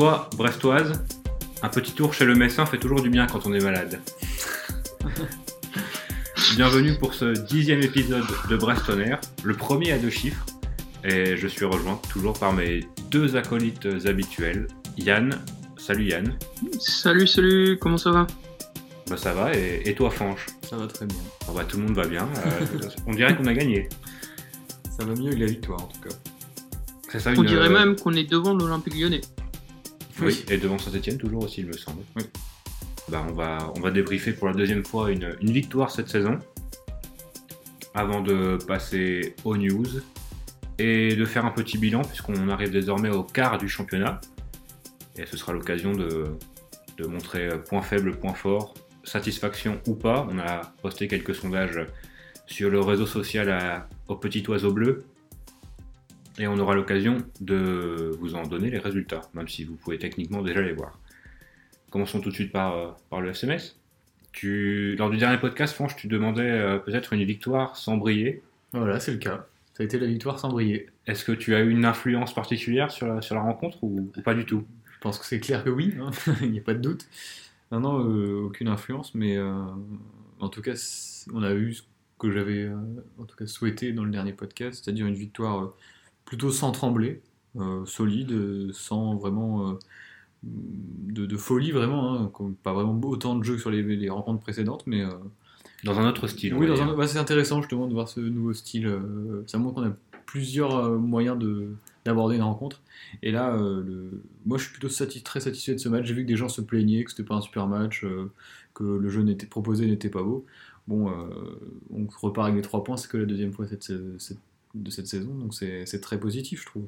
Brestois, Brestoise, un petit tour chez le médecin fait toujours du bien quand on est malade. Bienvenue pour ce dixième épisode de Brestonner, le premier à deux chiffres. Et je suis rejoint toujours par mes deux acolytes habituels. Yann, salut Yann. Salut, salut, comment ça va? Bah ça va, et, et toi Fanche? Ça va très bien. Bon, bah, Tout le monde va bien, euh, on dirait qu'on a gagné. Ça va mieux que la victoire en tout cas. C'est ça On une- dirait même qu'on est devant l'Olympique lyonnais. Oui, et devant Saint-Etienne toujours aussi, il me semble. Oui. Bah, on, va, on va débriefer pour la deuxième fois une, une victoire cette saison. Avant de passer aux news et de faire un petit bilan, puisqu'on arrive désormais au quart du championnat. Et ce sera l'occasion de, de montrer point faible, point fort, satisfaction ou pas. On a posté quelques sondages sur le réseau social à- au petit oiseau bleu. Et on aura l'occasion de vous en donner les résultats, même si vous pouvez techniquement déjà les voir. Commençons tout de suite par, euh, par le SMS. Tu, lors du dernier podcast, Franche, tu demandais euh, peut-être une victoire sans briller. Voilà, c'est le cas. Ça a été la victoire sans briller. Est-ce que tu as eu une influence particulière sur la, sur la rencontre ou, ou pas du tout? Je pense que c'est clair que oui, hein. il n'y a pas de doute. Non, non, euh, aucune influence, mais en tout cas, on a eu ce que j'avais en tout cas souhaité dans le dernier podcast, c'est-à-dire une victoire plutôt sans trembler, euh, solide, sans vraiment euh, de, de folie vraiment, hein, pas vraiment autant de jeux que sur les, les rencontres précédentes, mais euh, Dans un autre style. Oui, bah, c'est intéressant justement de voir ce nouveau style. ça montre qu'on a plusieurs moyens de- d'aborder une rencontre. Et là, le- moi je suis plutôt très satisfait de ce match. J'ai vu que des gens se plaignaient, que c'était pas un super match, que le jeu n'était proposé n'était pas beau. Bon, on repart avec les trois points, c'est que la deuxième fois cette, cette- de cette saison, donc c'est c'est très positif, je trouve.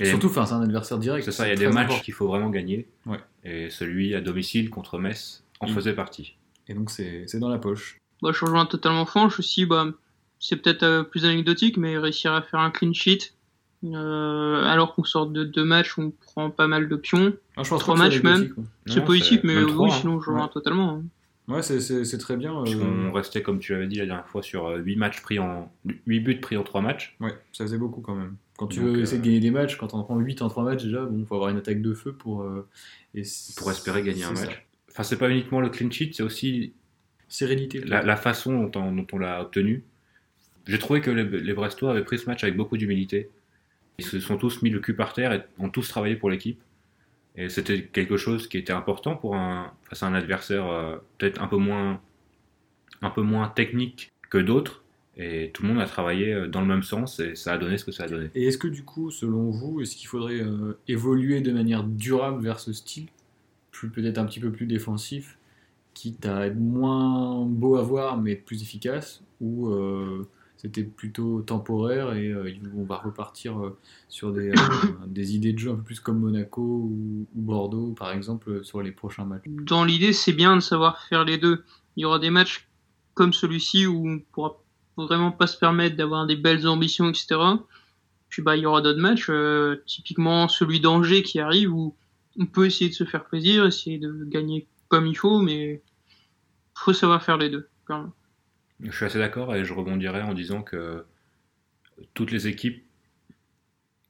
Et Surtout, enfin, c'est un adversaire direct. c'est ça, il y a des matchs qu'il faut vraiment gagner. Ouais. Et celui à domicile contre Metz en Mm. faisait partie. Et donc c'est c'est dans la poche. Bah, je rejoins totalement Franche aussi. Bah, c'est peut-être euh, plus anecdotique, mais réussir à faire un clean sheet, euh, alors qu'on sort de deux matchs on prend pas mal de pions, Ah, je pense Trois matchs même. c'est positif, mais même oui, hein. sinon je rejoins Ouais. totalement. hein. Ouais, c'est- très bien. euh, Puisqu'on restait, comme tu l'avais dit la dernière fois, sur 8 matchs pris en 8 buts pris en 3 matchs. Ouais, ça faisait beaucoup quand même. Quand tu Donc, veux euh, essayer de gagner des matchs, quand on en prend 8 en 3 matchs déjà, bon, faut avoir une attaque de feu pour. euh, et pour espérer gagner un match. ça. Enfin, c'est pas uniquement le clean sheet, c'est aussi Sérénité. la, la façon dont on, dont on l'a obtenu. J'ai trouvé que les, les Brestois avaient pris ce match avec beaucoup d'humilité. Ils se sont tous mis le cul par terre et ont tous travaillé pour l'équipe. Et c'était quelque chose qui était important pour un, face à un adversaire euh, peut-être un peu moins, un peu moins technique que d'autres. Et tout le monde a travaillé euh, dans le même sens et ça a donné ce que ça a donné. Et est-ce que du coup, selon vous, est-ce qu'il faudrait euh, évoluer de manière durable vers ce style, plus peut-être un petit peu plus défensif, quitte à être moins beau à voir mais plus efficace, ou c'était plutôt temporaire et euh, on va repartir euh, sur des, euh, des idées de jeu un peu plus comme Monaco ou, ou Bordeaux, par exemple, sur les prochains matchs Dans l'idée, c'est bien de savoir faire les deux. Il y aura des matchs comme celui-ci où on pourra vraiment pas se permettre d'avoir des belles ambitions, etc. Puis bah il y aura d'autres matchs, typiquement celui d'Angers qui arrive où on peut essayer de se faire plaisir, essayer de gagner comme il faut, mais faut savoir faire les deux. clairement. Je suis assez d'accord et je rebondirai en disant que toutes les équipes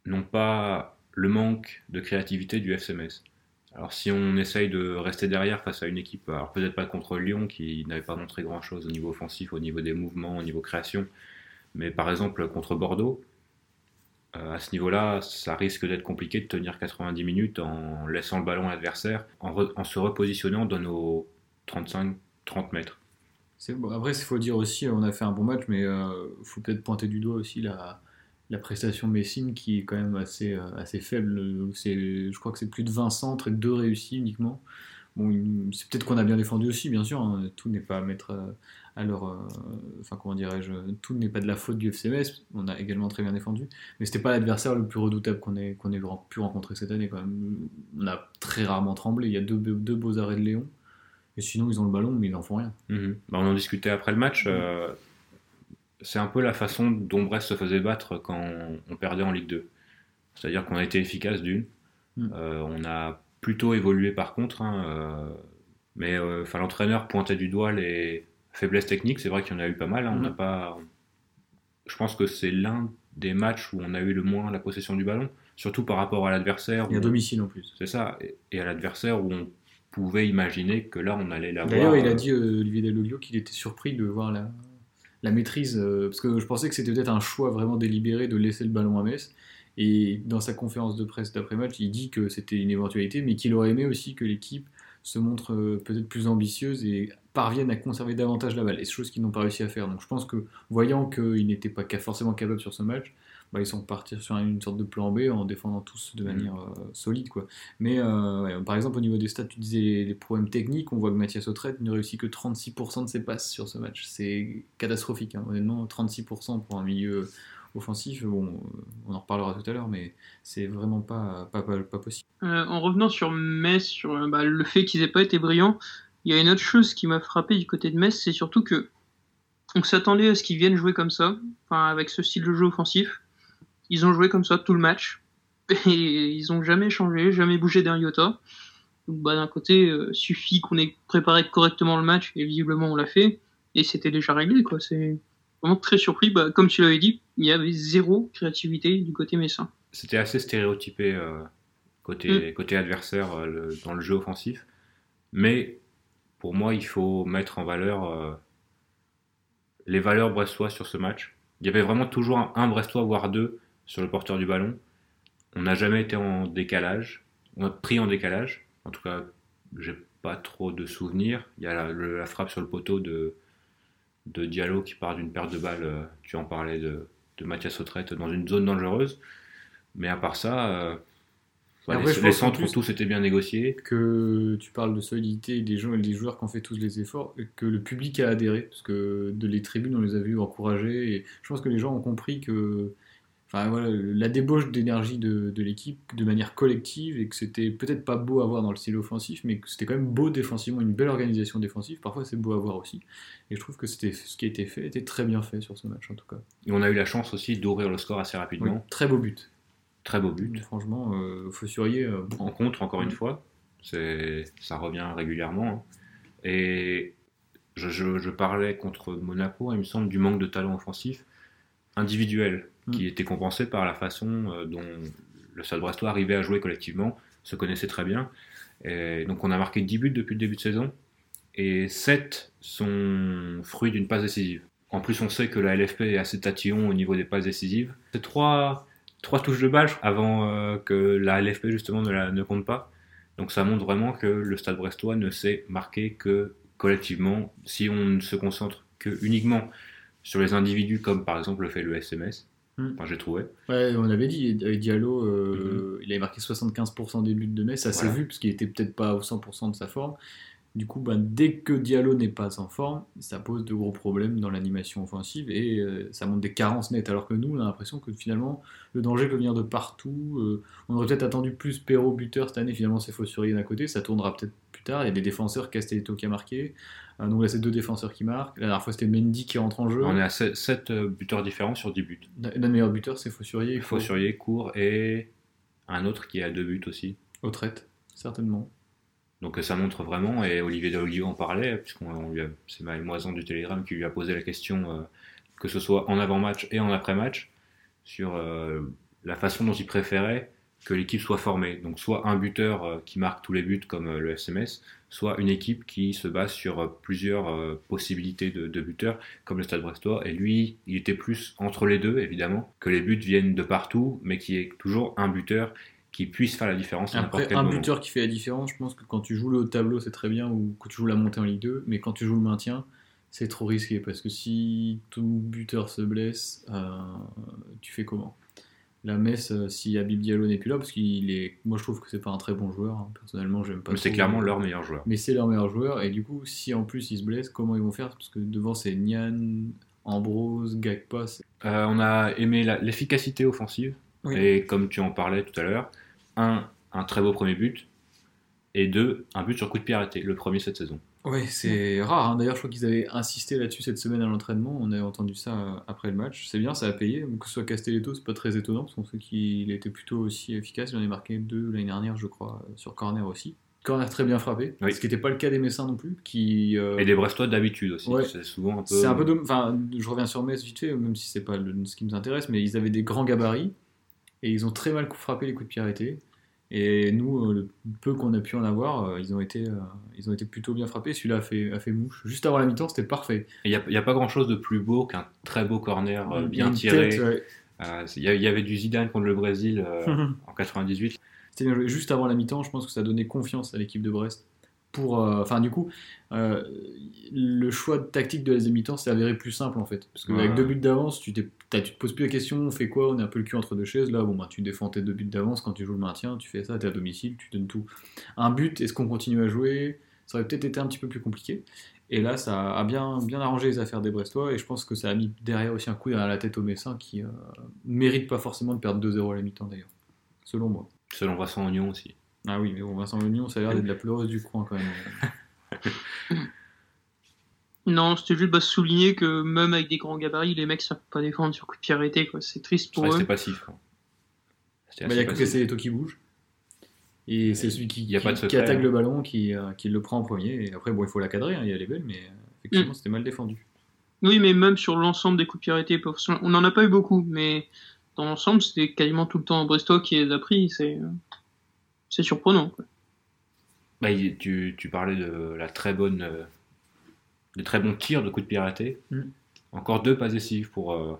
n'ont pas le manque de créativité du FCMS. Alors si on essaye de rester derrière face à une équipe, alors peut-être pas contre Lyon qui n'avait pas montré grand-chose au niveau offensif, au niveau des mouvements, au niveau création, mais par exemple contre Bordeaux, euh, à ce niveau-là, ça risque d'être compliqué de tenir 90 minutes en laissant le ballon à l'adversaire, en, en se repositionnant dans nos 35-30 mètres. Après, il faut dire aussi, on a fait un bon match, mais il faut peut-être pointer du doigt aussi la, la prestation Messine qui est quand même assez, euh, assez faible. Je crois que c'est plus de 20 centres et 2 réussis uniquement. Bon, c'est peut-être qu'on a bien défendu aussi, bien sûr. hein. Tout n'est pas à mettre euh, à leur. euh, Enfin, comment dirais-je Tout n'est pas de la faute du FCMS. On a également très bien défendu. Mais c'était pas l'adversaire le plus redoutable qu'on ait, qu'on ait pu rencontrer cette année. On a très rarement tremblé. Il y a deux, deux beaux arrêts de Léon. Et sinon, ils ont le ballon, mais ils n'en font rien. Mhm. Bah, on en discutait après le match. euh, c'est un peu la façon dont Brest se faisait battre quand on perdait en Ligue 2. C'est-à-dire qu'on a été efficace d'une. Mhm. Euh, on a plutôt évolué par contre. hein, euh, mais enfin, l'entraîneur pointait du doigt les faiblesses techniques. C'est vrai qu'il y en a eu pas mal. hein, On Mhm. n'a pas, je pense que c'est l'un des matchs où on a eu le moins la possession du ballon, surtout par rapport à l'adversaire. Et à où- domicile en plus. C'est ça, et- et à l'adversaire où on pouvait imaginer que là on allait l'avoir. D'ailleurs, il a euh, dit, euh, Olivier Dalloglio, qu'il était surpris de voir la, la maîtrise, euh, parce que je pensais que c'était peut-être un choix vraiment délibéré de laisser le ballon à Metz. Et dans sa conférence de presse d'après-match, il dit que c'était une éventualité, mais qu'il aurait aimé aussi que l'équipe se montre peut-être plus ambitieuse et parvienne à conserver davantage la balle, et chose qu'ils n'ont pas réussi à faire. Donc je pense que, voyant qu'ils n'étaient pas forcément capables sur ce match, bah, ils sont partis sur une sorte de plan B en défendant tous de Mhm. manière euh, solide. Quoi. Mais euh, ouais, par exemple, au niveau des stats, tu disais les, les problèmes techniques. On voit que Mathias Autrette ne réussit que 36% de ses passes sur ce match. C'est catastrophique, hein, honnêtement. 36% pour un milieu offensif, bon, euh, on en reparlera tout à l'heure, mais c'est vraiment pas, pas, pas, pas possible. Euh, en revenant sur Metz, sur euh, bah, le fait qu'ils aient pas été brillants, il y a une autre chose qui m'a frappé du côté de Metz, c'est surtout que on s'attendait à ce qu'ils viennent jouer comme ça, enfin avec ce style de jeu offensif. Ils ont joué comme ça tout le match et ils ont jamais changé, jamais bougé d'un iota. Donc bah, d'un côté, euh, suffit qu'on ait préparé correctement le match et visiblement on l'a fait et c'était déjà réglé quoi. C'est vraiment très surpris. Bah, comme tu l'avais dit, il y avait zéro créativité du côté messin. C'était assez stéréotypé euh, côté, côté adversaire euh, le- dans le jeu offensif. Mais pour moi, il faut mettre en valeur euh, les valeurs brestois sur ce match. Il y avait vraiment toujours un, un brestois, voire deux, sur le porteur du ballon. On n'a jamais été en décalage. On a pris en décalage. En tout cas, j'ai pas trop de souvenirs. Il y a la, le- la frappe sur le poteau de, de Diallo qui part d'une perte de balles. euh, Tu en parlais de, de Mathias Autrette dans une zone dangereuse. Mais à part ça, euh, bah, après, les, les centres tous été bien négociés. que tu parles de solidité des joueurs, des joueurs qui ont fait tous les efforts, et que le public a adhéré, parce que de les tribunes, on les a vus encourager, et je pense que les gens ont compris que enfin, voilà, la débauche d'énergie de, de l'équipe de manière collective, et que c'était peut-être pas beau à voir dans le style offensif, mais que c'était quand même beau défensivement, une belle organisation défensive, parfois c'est beau à voir aussi, et je trouve que c'était ce qui a été fait était très bien fait sur ce match en tout cas. Et on a eu la chance aussi d'ouvrir le score assez Oui, rapidement. très beau but. Très beau but. Franchement, euh, Fossurier, euh, En contre, encore une fois. Ça revient régulièrement. hein. Et je, je- je parlais contre Monaco, il me semble, du manque de talent offensif individuel qui Mm. était compensé par la façon euh, dont le Stade Brestois arrivait à jouer collectivement, se connaissait très bien. Et donc on a marqué 10 buts depuis le début de saison et 7 sont fruits d'une passe décisive. En plus, on sait que la LFP est assez tatillon au niveau des passes décisives. C'est trois, trois touches de balle avant euh, que la LFP justement ne, la, ne compte pas. Donc ça montre vraiment que le Stade Brestois ne sait marquer que collectivement. Si on ne se concentre que uniquement sur les individus, comme par exemple le fait le SMS, Mm. enfin, j'ai trouvé. Ouais, on l'avait dit, avec Diallo, euh, il avait marqué 75% des buts de Metz, ça s'est vu, parce qu'il était peut-être pas au 100% de sa forme. Du coup, ben, dès que Diallo n'est pas en forme, ça pose de gros problèmes dans l'animation offensive et euh, ça montre des carences nettes. Alors que nous, on a l'impression que finalement, le danger peut venir de partout. euh, on aurait peut-être attendu plus Perrault buteur cette année, finalement, c'est Fossurier d'un côté, ça tournera peut-être tard. Il y a des défenseurs, Castelletto qui a marqué. Euh, donc là, c'est deux défenseurs qui marquent. La dernière fois, c'était Mendy qui rentre en jeu. On est à 7 buteurs différents sur 10 buts. Notre meilleur buteur, c'est Fossurier. Fossurier, Court et un autre qui a deux buts aussi. Au traite, certainement. Donc ça montre vraiment, et Olivier Deloglio en parlait, puisqu'on on lui a- c'est Maël du Télégramme qui lui a posé la question, euh, que ce soit en avant-match et en après-match, sur euh, la façon dont il préférait que l'équipe soit formée. Donc soit un buteur euh, qui marque tous les buts comme euh, le SMS, soit une équipe qui se base sur euh, plusieurs possibilités de, de buteurs, comme le Stade Brestois. Et lui, il était plus entre les deux, évidemment, que les buts viennent de partout, mais qui est toujours un buteur qui puisse faire la différence Après, quel un moment. buteur qui fait la différence, je pense que quand tu joues le haut de tableau, c'est très bien, ou que tu joues la montée en Ligue 2, mais quand tu joues le maintien, c'est trop risqué, parce que si ton buteur se blesse, euh, tu fais comment? La Metz, euh, si Habib Diallo n'est plus là, parce qu'il est. Moi, je trouve que c'est pas un très bon joueur, hein. personnellement, j'aime pas Mais c'est clairement leur meilleur joueur. Mais c'est leur meilleur joueur, et du coup, si en plus il se blesse, comment ils vont faire? Parce que devant, c'est Nian, Ambrose, Gagpa. Euh, on a aimé la- l'efficacité offensive. Oui. Et comme tu en parlais tout à l'heure, un, un très beau premier but. Et deux, un but sur coup de pied arrêté, le premier cette saison. Ouais, c'est rare. hein. D'ailleurs, je crois qu'ils avaient insisté là-dessus cette semaine à l'entraînement. On a entendu ça euh, après le match. C'est bien, ça a payé. Que ce soit Castelletto, c'est pas très étonnant parce qu'on sait qu'il était plutôt aussi efficace. Il en a marqué deux l'année dernière, je crois, euh, sur corner aussi. corners très bien frappés, Oui. ce qui n'était pas le cas des Messins non plus. Qui, euh, Et des Brestois d'habitude aussi. Ouais. C'est souvent un peu. C'est un peu Enfin, je reviens sur Metz vite fait, même si c'est pas le- ce qui nous intéresse, mais ils avaient des grands gabarits et ils ont très mal frappé les coups de pied arrêtés. Et nous, euh, le peu qu'on a pu en avoir, euh, ils ont été, euh, ils ont été plutôt bien frappés. Celui-là a fait, a fait mouche. Juste avant la mi-temps, c'était parfait. Il n'y a, pas grand chose de plus beau qu'un très beau corner bien tiré. ouais. Euh, Il y, avait du Zidane contre le Brésil euh, en 98. C'était bien joué. Juste avant la mi-temps, je pense que ça donnait confiance à l'équipe de Brest. Pour, euh, enfin, du coup, euh, le choix de tactique de la deuxième mi-temps s'est avéré plus simple en fait. Parce qu'avec Ouais. deux buts d'avance, tu te poses plus la question on fait quoi On est un peu le cul entre deux chaises. Là, bon, bah, tu défends tes deux buts d'avance quand tu joues le maintien, tu fais ça, t'es à domicile, tu donnes tout. Un but, est-ce qu'on continue à jouer? Ça aurait peut-être été un petit peu plus compliqué. Et là, ça a bien, bien arrangé les affaires des Brestois. Et je pense que ça a mis derrière aussi un coup derrière la tête aux Messins qui euh, méritent pas forcément de perdre 2-0 à la mi-temps d'ailleurs, selon moi. Selon Vincent Ognon aussi. Ah oui, mais bon, Vincent Ognon, ça a l'air d'être la pleureuse du coin quand même. Non, c'était juste bah, souligner que même avec des grands gabarits, les mecs savent pas défendre sur coup de pied arrêté. quoi. C'est triste pour Rester eux. passif. Bah, Il y a que passif. Cassetto qui bouge. Et c'est celui qui, Il y a qui- pas de qui secret, attaque hein. le ballon qui, euh, qui le prend en premier. Et après, bon, il faut la cadrer, hein, il y a les belles, mais euh, effectivement, c'était mal défendu. Oui, mais même sur l'ensemble des coups de pied arrêtés, on n'en a pas eu beaucoup, mais dans l'ensemble, c'était quasiment tout le temps Brestois qui les a pris. C'est euh, c'est surprenant. quoi. Bah, tu, tu parlais de la très bonne, euh, de très bons tirs de coups de arrêtés. Mm. Encore deux passes décisives pour euh,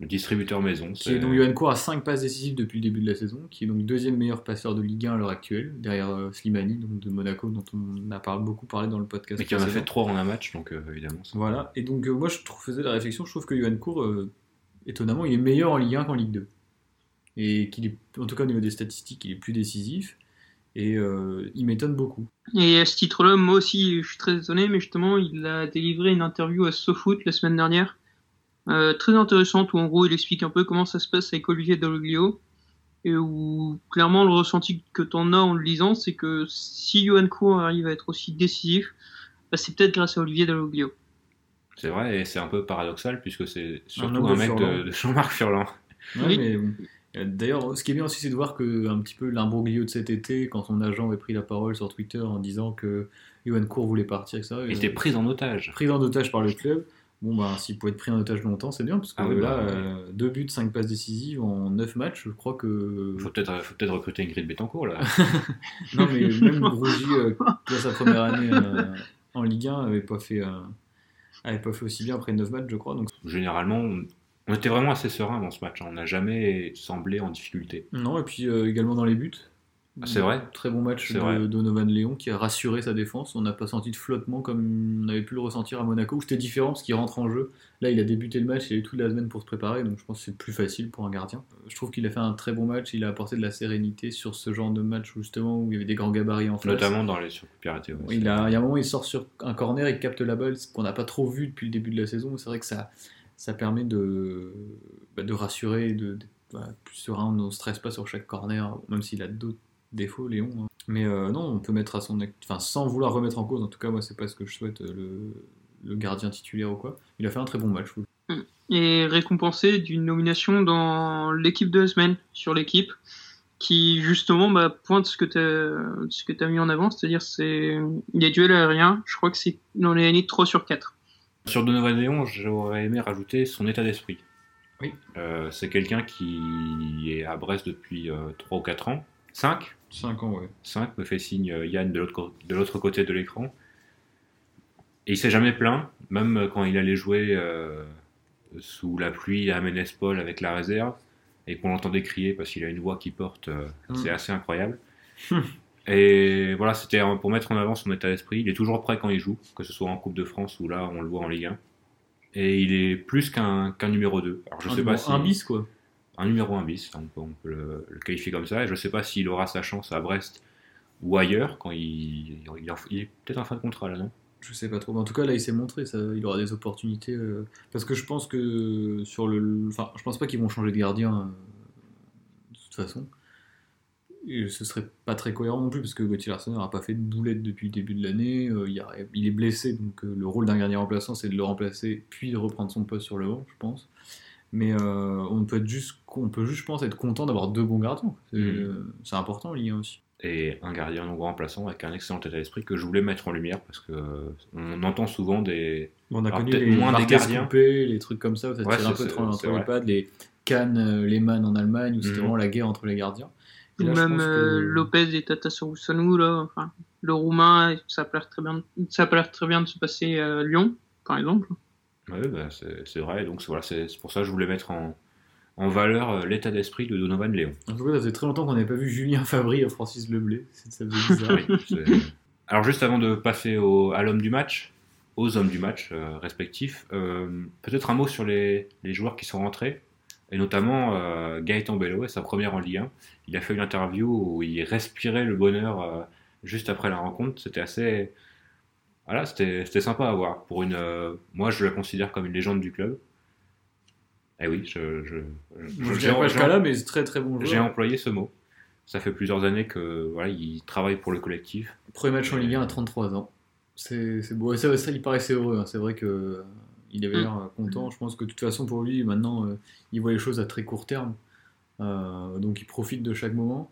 le distributeur maison. Qui est donc Johan Cour a 5 passes décisives depuis le début de la saison, qui est donc deuxième meilleur passeur de Ligue 1 à l'heure actuelle, derrière euh, Slimani, donc de Monaco, dont on a beaucoup parlé dans le podcast. Mais qui en a fait trois en un match, donc euh, évidemment. Voilà, et donc euh, moi je faisais la réflexion, je trouve que Johan Cour, euh, étonnamment, il est meilleur en Ligue 1 qu'en Ligue 2. Et qu'il est, en tout cas au niveau des statistiques, il est plus décisif, et euh, il m'étonne beaucoup. Et à ce titre-là, moi aussi, je suis très étonné, mais justement, il a délivré une interview à SoFoot la semaine dernière, euh, très intéressante, où en gros, il explique un peu comment ça se passe avec Olivier Dalloglio, et où clairement, le ressenti que t'en as en le lisant, c'est que si Johan Cour arrive à être aussi décisif, bah, c'est peut-être grâce à Olivier Dalloglio. C'est vrai, et c'est un peu paradoxal, puisque c'est surtout un, mec Furlan. de, de Jean-Marc Furlan. Ouais, Oui. mais D'ailleurs, ce qui est bien aussi, c'est de voir que un petit peu l'imbroglio de cet été, quand son agent avait pris la parole sur Twitter en disant que Johan Cour voulait partir, etc. Il était pris en otage. pris en otage par le club. Bon, bah, s'il pouvait être pris en otage longtemps, c'est bien, parce que Ah oui, là, bah, euh, deux buts, cinq passes décisives en neuf matchs, je crois que. Faut peut-être faut peut-être recruter Ingrid Betancourt, là. Non, mais même Grougy, euh, dans sa première année euh, en Ligue 1, avait pas fait. euh, avait pas fait aussi bien après 9 matchs, je crois. Donc... Généralement, on, était vraiment assez serein dans ce match. hein. On n'a jamais semblé en difficulté. Non, et puis euh, également dans les buts. Ah, c'est vrai. Très bon match de vrai. Donovan Léon qui a rassuré sa défense. On n'a pas senti de flottement comme on avait pu le ressentir à Monaco, où c'était différent parce qu'il rentre en jeu. Là, il a débuté le match, il a eu toute la semaine pour se préparer, donc je pense que c'est plus facile pour un gardien. Je trouve qu'il a fait un très bon match, il a apporté de la sérénité sur ce genre de match justement où il y avait des grands gabarits en face. Notamment dans les surcoups piratés. ouais. Il, a, il y a un moment, il sort sur un corner, il capte la balle, ce qu'on n'a pas trop vu depuis le début de la saison. C'est vrai que ça, ça permet de, bah, de rassurer, de, de- voilà, plus serein, on ne stresse pas sur chaque corner, même s'il a d'autres défauts, Léon. hein. Mais euh, non, on peut mettre à son. Enfin, sans vouloir remettre en cause, en tout cas, moi, c'est pas ce que je souhaite, euh, le, gardien titulaire ou quoi. Il a fait un très bon match. trouve. et récompensé d'une nomination dans l'équipe de la semaine sur l'équipe qui justement bah, pointe ce que tu as mis en avant, c'est-à-dire c'est les duels aériens, je crois que c'est dans les années 3 sur 4. Sur Donovan Léon, j'aurais aimé rajouter son état d'esprit. Oui. Euh, c'est quelqu'un qui est à Brest depuis euh, 3 ou 4 ans. 5 5 ans, ouais. 5 me fait signe euh, Yann de l'autre côté de l'écran. Et il s'est jamais plaint, même quand il allait jouer euh, sous la pluie à Ménespol avec la réserve, et qu'on l'entendait crier parce qu'il a une voix qui porte, euh, Mm. c'est assez incroyable. et voilà, c'était pour mettre en avant son état d'esprit. Il est toujours prêt quand il joue, que ce soit en Coupe de France ou là on le voit en Ligue 1. Et il est plus qu'un numéro 2. Alors je un, sais pas si un bis, quoi. un numéro 1 bis, on peut, on peut le, le qualifier comme ça. Et je ne sais pas s'il aura sa chance à Brest ou ailleurs quand il, il, est en- il est peut-être en fin de contrat là, non? Je sais pas trop. Mais en tout cas, là, il s'est montré. Ça, il aura des opportunités. euh, parce que je pense que sur le. Enfin, je pense pas qu'ils vont changer de gardien euh, de toute façon. Et ce serait pas très cohérent non plus, parce que Gauthier Larsenet n'aura pas fait de boulette depuis le début de l'année. euh, il, est blessé, donc euh, le rôle d'un gardien remplaçant, c'est de le remplacer, puis de reprendre son poste sur le banc, je pense. Mais euh, on peut être juste, on peut juste, je pense, être content d'avoir deux bons gardiens. C'est c'est important, 1 aussi. et un gardien non remplaçant avec un excellent état d'esprit que je voulais mettre en lumière parce que on entend souvent des on a Alors, connu les moins des gardiens. coupés, les trucs comme ça, ça Ouais, tire un peu trop entre les pads, les Cannes, Lehmann en Allemagne, où c'était Mhm. vraiment la guerre entre les gardiens. Et là, même que- euh, Lopez et Tata Sorusanu, là, enfin, le roumain, ça a pas l'air très bien, ça l'air très bien de se passer à Lyon, par exemple. Ouais, bah, c'est vrai, donc c'est voilà, c'est pour ça que je voulais mettre en, en valeur euh, l'état d'esprit de Donovan Léon. En tout cas, ça faisait très longtemps qu'on n'avait pas vu Julien Fabry à Francis Leblé. C'est- Ça faisait bizarre. Oui, Alors juste avant de passer au- à l'homme du match, aux hommes du match euh, respectifs, euh, peut-être un mot sur les, les joueurs qui sont rentrés, et notamment euh, Gaëtan Bello sa première en Ligue 1. Il a fait une interview où il respirait le bonheur euh, juste après la rencontre. C'était assez... Voilà, c'était sympa à voir. Pour une, euh, moi, je la considère comme une légende du club. Eh oui, je, je, je- je j'ai- dirais pas j'ai- jusqu'à là, mais c'est très très bon j'ai joueur. employé ce mot. Ça fait plusieurs années que voilà, il travaille pour le collectif. Premier match en Ligue 1 à 33 ans. C'est beau. Ça, ça, il paraissait heureux. hein. C'est vrai que il avait Mm. l'air euh, content. Je pense que de toute façon, pour lui, maintenant, euh, il voit les choses à très court terme. Euh, donc il profite de chaque moment.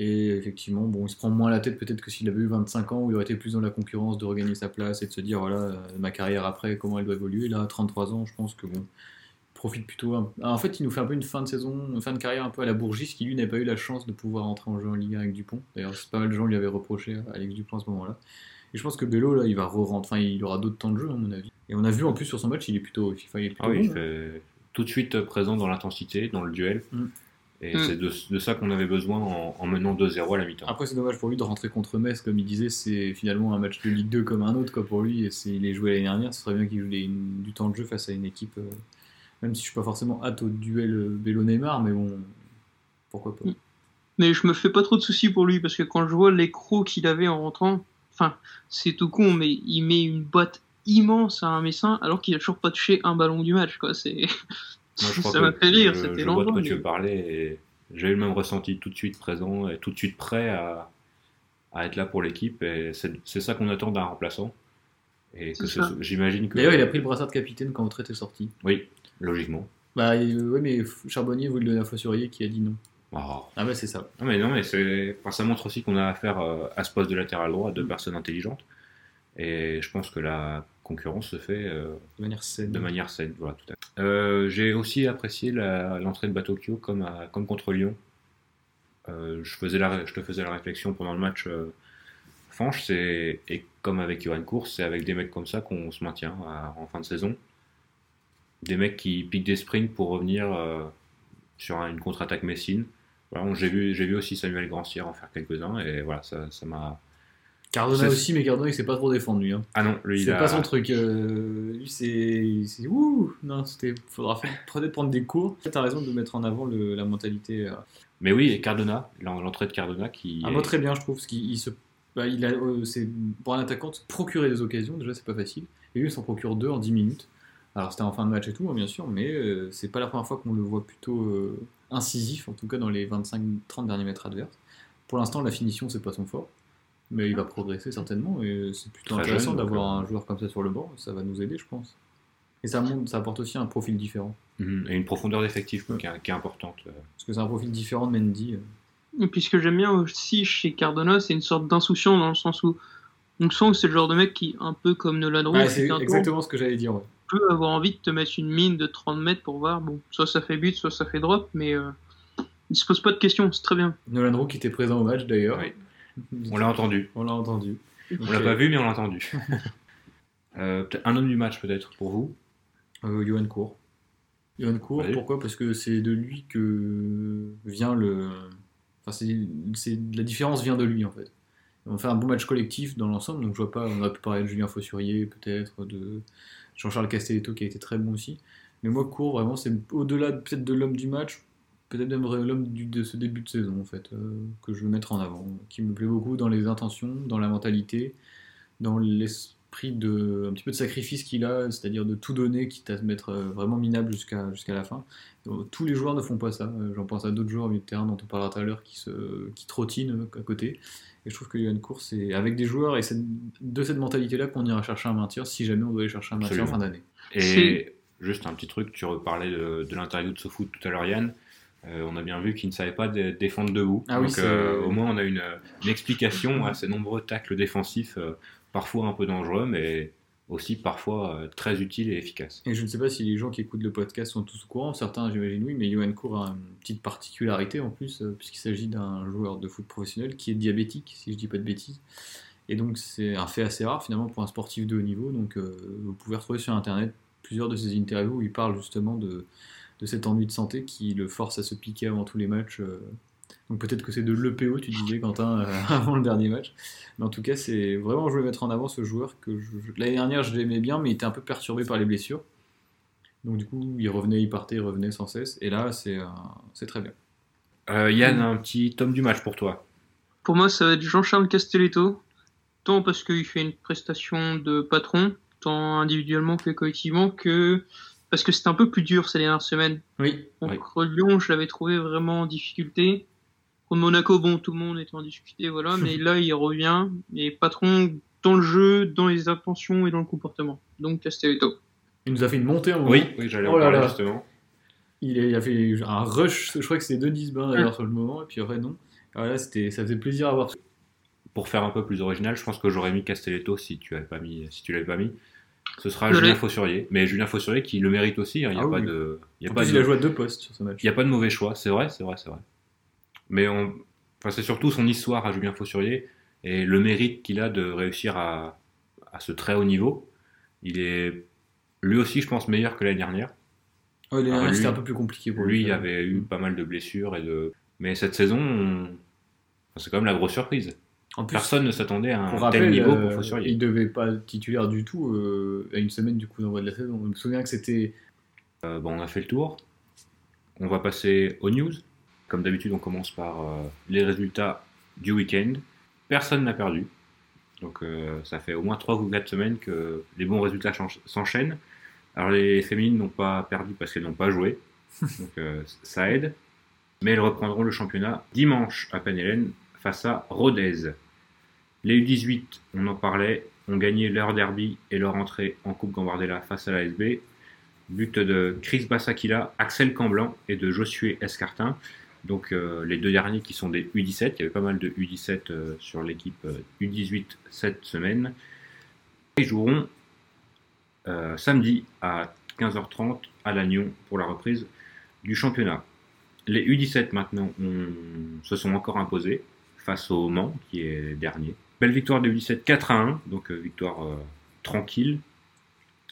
Et effectivement, bon, il se prend moins la tête peut-être que s'il avait eu 25 ans, où il aurait été plus dans la concurrence de regagner sa place et de se dire, voilà, ma carrière après, comment elle doit évoluer. Là, à 33 ans, je pense que bon, il profite plutôt. un- En fait, il nous fait un peu une fin de saison, une fin de carrière un peu à la Bourgis, qui lui n'avait pas eu la chance de pouvoir entrer en jeu en Ligue 1 avec Dupont. D'ailleurs, pas mal de gens lui avaient reproché à Alex Dupont à ce moment-là. Et je pense que Bello, là, il va re-rentrer, enfin, il aura d'autres temps de jeu, à mon avis. Et on a vu en plus sur son match, il est plutôt, enfin, il est plutôt Ah oui, bon, il hein. fait tout de suite présent dans l'intensité, dans le duel. Mm. Et Mm. c'est de, de ça qu'on avait besoin en, en menant 2-0 à la mi-temps. Après, c'est dommage pour lui de rentrer contre Metz, comme il disait, c'est finalement un match de Ligue 2 comme un autre, quoi, pour lui. Et c'est- il est joué l'année dernière, ce serait bien qu'il joue des- une- du temps de jeu face à une équipe, euh, même si je suis pas forcément hâte au duel euh, Bello-Neymar, mais bon, pourquoi pas. Mm. Mais je me fais pas trop de soucis pour lui parce que quand je vois les crocs qu'il avait en rentrant, enfin, c'est tout con, mais il met une boîte immense à un Messin alors qu'il a toujours pas touché un ballon du match, quoi. C'est Moi, je crois ça m'a fait rire, je, c'était je vois de longtemps. quoi tu j'ai eu le même ressenti tout de suite présent et tout de suite prêt à, à être là pour l'équipe. Et c'est ça qu'on attend d'un remplaçant. Et que j'imagine que. D'ailleurs, il a pris le brassard de capitaine quand Autrette est sorti. Oui, logiquement. Bah, euh, ouais, mais Charbonnier voulait le donner à Fossurier qui a dit non. Oh. Ah, bah, c'est ça. Non, mais non, mais c'est, enfin, ça montre aussi qu'on a affaire euh, à ce poste de latéral droit à deux Mm. personnes intelligentes. Et je pense que la concurrence se fait euh, De manière saine. de manière saine. Voilà, tout à fait. Euh, j'ai aussi apprécié la- l'entrée de Batokyo comme, à- comme contre Lyon. Je, faisais la, je te faisais la réflexion pendant le match. Fanche, c'est, et comme avec Johan Course, c'est avec des mecs comme ça qu'on se maintient à- en fin de saison. Des mecs qui piquent des sprints pour revenir sur un- une contre-attaque Messine. Voilà, j'ai vu, j'ai vu aussi Samuel Grancière en faire quelques-uns et voilà, ça, ça m'a. Cardona aussi, mais Cardona, il s'est pas trop défendu. Hein. Ah non, lui, il C'est a. pas son truc. euh, lui, c'est. Ouh Non, c'était. Faudra faire- peut-être prendre des cours. T'as raison de mettre en avant le- la mentalité. euh, Mais oui, et Cardona, l'en- l'entrée de Cardona qui. Un est- mot très bien, je trouve, parce qu'il il se. bah, il a, euh, c'est, pour un attaquant, se procurer des occasions, déjà, c'est pas facile. Et lui, il s'en procure deux en 10 minutes. Alors, c'était en fin de match et tout, hein, bien sûr, mais euh, c'est pas la première fois qu'on le voit plutôt incisif, en tout cas dans les 25-30 derniers mètres adverses. Pour l'instant, la finition, c'est pas son fort. Mais il va progresser certainement, et c'est plutôt Très intéressant d'avoir un joueur comme ça sur le banc, ça va nous aider, je pense. Et ça, montre, ça apporte aussi un profil différent. Mhm, Et une profondeur d'effectif Ouais. qui, est, qui est importante. euh. Parce que c'est un profil différent de Mendy. euh. Et puis ce que j'aime bien aussi chez Cardona, c'est une sorte d'insouciance dans le sens où on sent que c'est le genre de mec qui, un peu comme Nolan Roux, c'est un temps, exactement ce que j'allais dire. ouais. Peut avoir envie de te mettre une mine de 30 mètres pour voir. Bon, soit ça fait but, soit ça fait drop, mais euh, il se pose pas de questions, c'est très bien. Nolan Roux qui était présent au match d'ailleurs. Oui. On l'a entendu. On l'a entendu. On l'a pas vu, mais on l'a entendu. Euh, peut-être un homme du match, peut-être, pour vous. Euh, Johan Cour. Johan Cour, pourquoi? Parce que c'est de lui que vient le. Enfin, c'est, c'est- la différence vient de lui en fait. On fait un bon match collectif dans l'ensemble, donc je vois pas. On aurait pu parler de Julien Fossurier, peut-être, de Jean-Charles Castelletto qui a été très bon aussi. Mais moi, Cour, vraiment, c'est au-delà de- peut-être de l'homme du match, peut-être même l'homme de ce début de saison en fait, euh, que je veux mettre en avant, qui me plaît beaucoup dans les intentions, dans la mentalité, dans l'esprit de un petit peu de sacrifice qu'il a, c'est-à-dire de tout donner, quitte à se mettre euh, vraiment minable jusqu'à jusqu'à la fin. Euh, Tous les joueurs ne font pas ça. Euh, J'en pense à d'autres joueurs au milieu de terrain dont on parlera tout à l'heure qui, se, qui trottinent à côté. Et je trouve que Johan Cour, c'est avec des joueurs et cette- de cette mentalité-là qu'on ira chercher un maintien si jamais on doit aller chercher un maintien en fin d'année. Et juste un petit truc, tu reparlais de, de l'interview de SoFoot tout à l'heure, Yann. Euh, on a bien vu qu'il ne savait pas dé- défendre debout. Ah oui, Donc euh, au moins on a une, une explication à ces nombreux tacles défensifs, euh, parfois un peu dangereux, mais aussi parfois euh, très utiles et efficaces. Et je ne sais pas si les gens qui écoutent le podcast sont tous au courant, certains j'imagine oui, mais Johan Cour a une petite particularité en plus, euh, puisqu'il s'agit d'un joueur de foot professionnel qui est diabétique, si je dis pas de bêtises. Et donc c'est un fait assez rare finalement pour un sportif de haut niveau, donc euh, vous pouvez retrouver sur internet plusieurs de ses interviews où il parle justement de, cet ennui de santé qui le force à se piquer avant tous les matchs. Donc peut-être que c'est de l'EPO, tu disais Quentin, euh, avant le dernier match. Mais en tout cas, c'est vraiment, je voulais mettre en avant ce joueur que je- l'année dernière, je l'aimais bien, mais il était un peu perturbé par les blessures. Donc du coup, il revenait, il partait, il revenait sans cesse. Et là, c'est euh, c'est très bien. Euh, Yann, un petit tome du match pour toi. Pour moi, ça va être Jean-Charles Castelletto, tant parce qu'il fait une prestation de patron, tant individuellement que collectivement, que parce que c'était un peu plus dur ces dernières semaines. Oui, Contre Lyon, je l'avais trouvé vraiment en difficulté. Contre Monaco, bon, tout le monde était en difficulté, voilà, mais là, il revient, et patron dans le jeu, dans les intentions et dans le comportement. Donc, Castelletto. il nous a fait une montée en. Oui, oui j'allais Oh là parler là. justement. Il, a, il a fait un rush, je crois que c'était Denis Bain d'ailleurs sur le moment, et puis après non. Alors là, c'était, ça faisait plaisir à voir. Pour faire un peu plus original, je pense que j'aurais mis Castelletto si tu avais pas mis, si tu l'avais pas mis. Ce sera Julien. Fossurier, mais Julien Fossurier qui le mérite aussi. hein, Il n'y a, Ah pas oui. de, il y a En pas plus, de- il a joué à deux postes sur ce match. Il n'y a pas de mauvais choix, c'est vrai, c'est vrai, c'est vrai. Mais on... enfin, c'est surtout son histoire à Julien Fossurier et le mérite qu'il a de réussir à, à ce très haut niveau. Il est lui aussi, je pense, meilleur que l'année dernière. L'année c'était un peu plus compliqué pour Lui, lui. il avait eu pas mal de blessures et de. Mais cette saison, on- c'est quand même la grosse surprise. En plus, Personne ne s'attendait à un tel rappel, niveau euh, pour Fossurier. il devait pas être titulaire du tout euh, à une semaine du coup d'envoi de la saison. Je me souviens que c'était Euh, bon, on a fait le tour. On va passer aux news. Comme d'habitude, on commence par euh, les résultats du week-end. Personne n'a perdu. Donc euh, ça fait au moins 3 ou 4 semaines que les bons résultats s'encha- s'enchaînent. Alors les féminines n'ont pas perdu parce qu'elles n'ont pas joué. Donc euh, ça aide. Mais elles reprendront le championnat dimanche à Penhélène face à Rodez. Les U18, on en parlait, ont gagné leur derby et leur entrée en Coupe Gambardella face à l'ASB. But de Chris Bassakila, Axel Camblan et de Josué Escartin. Donc euh, les deux derniers qui sont des U17. Il y avait pas mal de U17 euh, sur l'équipe euh, U18 cette semaine. Ils joueront euh, samedi à 15h30 à Lannion pour la reprise du championnat. Les U17 maintenant se sont encore imposés face au Mans qui est dernier. Belle victoire des U17 4 à 1, donc euh, victoire euh, tranquille.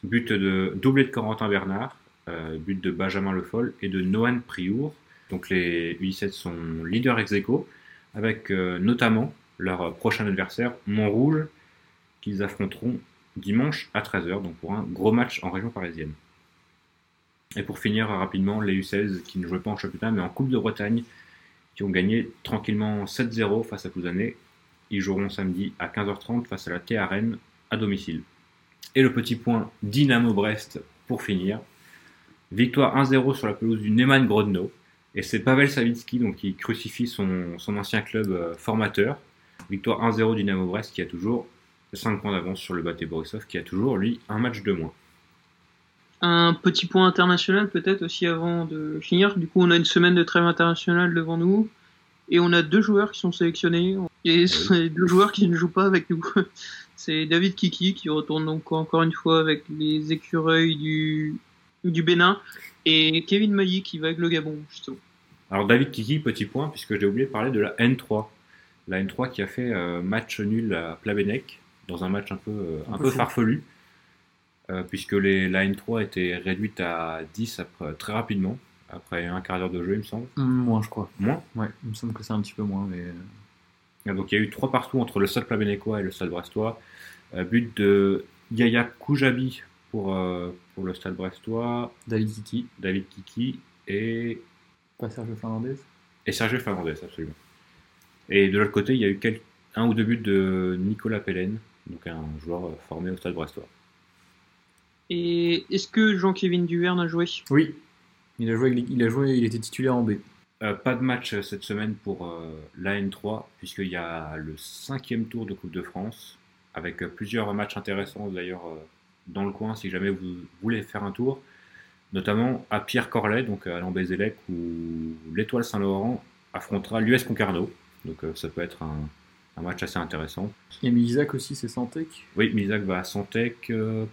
But de doublé de Corentin Bernard, euh, but de Benjamin Le Foll et de Noan Priour. Donc les U17 sont leaders ex aequo, avec euh, notamment leur prochain adversaire, Montrouge, qu'ils affronteront dimanche à 13h, donc pour un gros match en région parisienne. Et pour finir rapidement, les U16 qui ne jouaient pas en championnat mais en Coupe de Bretagne, qui ont gagné tranquillement 7-0 face à Cousanet. Ils joueront samedi à 15h30 face à la T Rennes à domicile. Et le petit point Dynamo Brest pour finir. Victoire 1-0 sur la pelouse du Neman Grodno. Et c'est Pavel Savitsky donc, qui crucifie son, son ancien club euh, formateur. Victoire 1-0 du Dynamo Brest qui a toujours 5 points d'avance sur le Baté Borisov qui a toujours lui un match de moins. Un petit point international peut-être aussi avant de finir. Du coup, on a une semaine de trêve internationale devant nous et on a deux joueurs qui sont sélectionnés et c'est deux joueurs qui ne jouent pas avec nous. C'est David Kiki qui retourne donc encore une fois avec les écureuils du, du Bénin et Kevin Mailly qui va avec le Gabon justement. Alors David Kiki, petit point, puisque j'ai oublié de parler de la N3. La N3 qui a fait euh, match nul à Plavenec, dans un match un peu, euh, Un un peu farfelu, euh, puisque les, la N3 était réduite à 10 après, très rapidement, après un quart d'heure de jeu, il me semble. moins, je crois. Moins. Ouais, il me semble que c'est un petit peu moins, mais. Et Donc il y a eu trois partout entre le Stade Plavenecois et le Stade Brestois. But de Yaya Koujabi pour, pour le Stade Brestois, David Kiki, David Kiki et pas Sergio Fernandez. Et Sergio Fernandez, absolument. Et de l'autre côté, il y a eu un ou deux buts de Nicolas Pellen, donc un joueur euh, formé au Stade Brestois. Et est-ce que Jean-Kévin Duverne a joué? Oui, il a joué, il a joué, il était titulaire en B. Euh, pas de match euh, cette semaine pour euh, la N3, puisqu'il y a le cinquième tour de Coupe de France, avec euh, plusieurs matchs intéressants d'ailleurs dans le coin, si jamais vous voulez faire un tour. Notamment à Pierre Corlet, donc à Lambézélec, où l'Étoile Saint-Laurent affrontera l'US Concarneau. Donc euh, ça peut être un, un match assez intéressant. Et Milizac aussi, c'est Santec? Oui, Misak va à Santec. euh,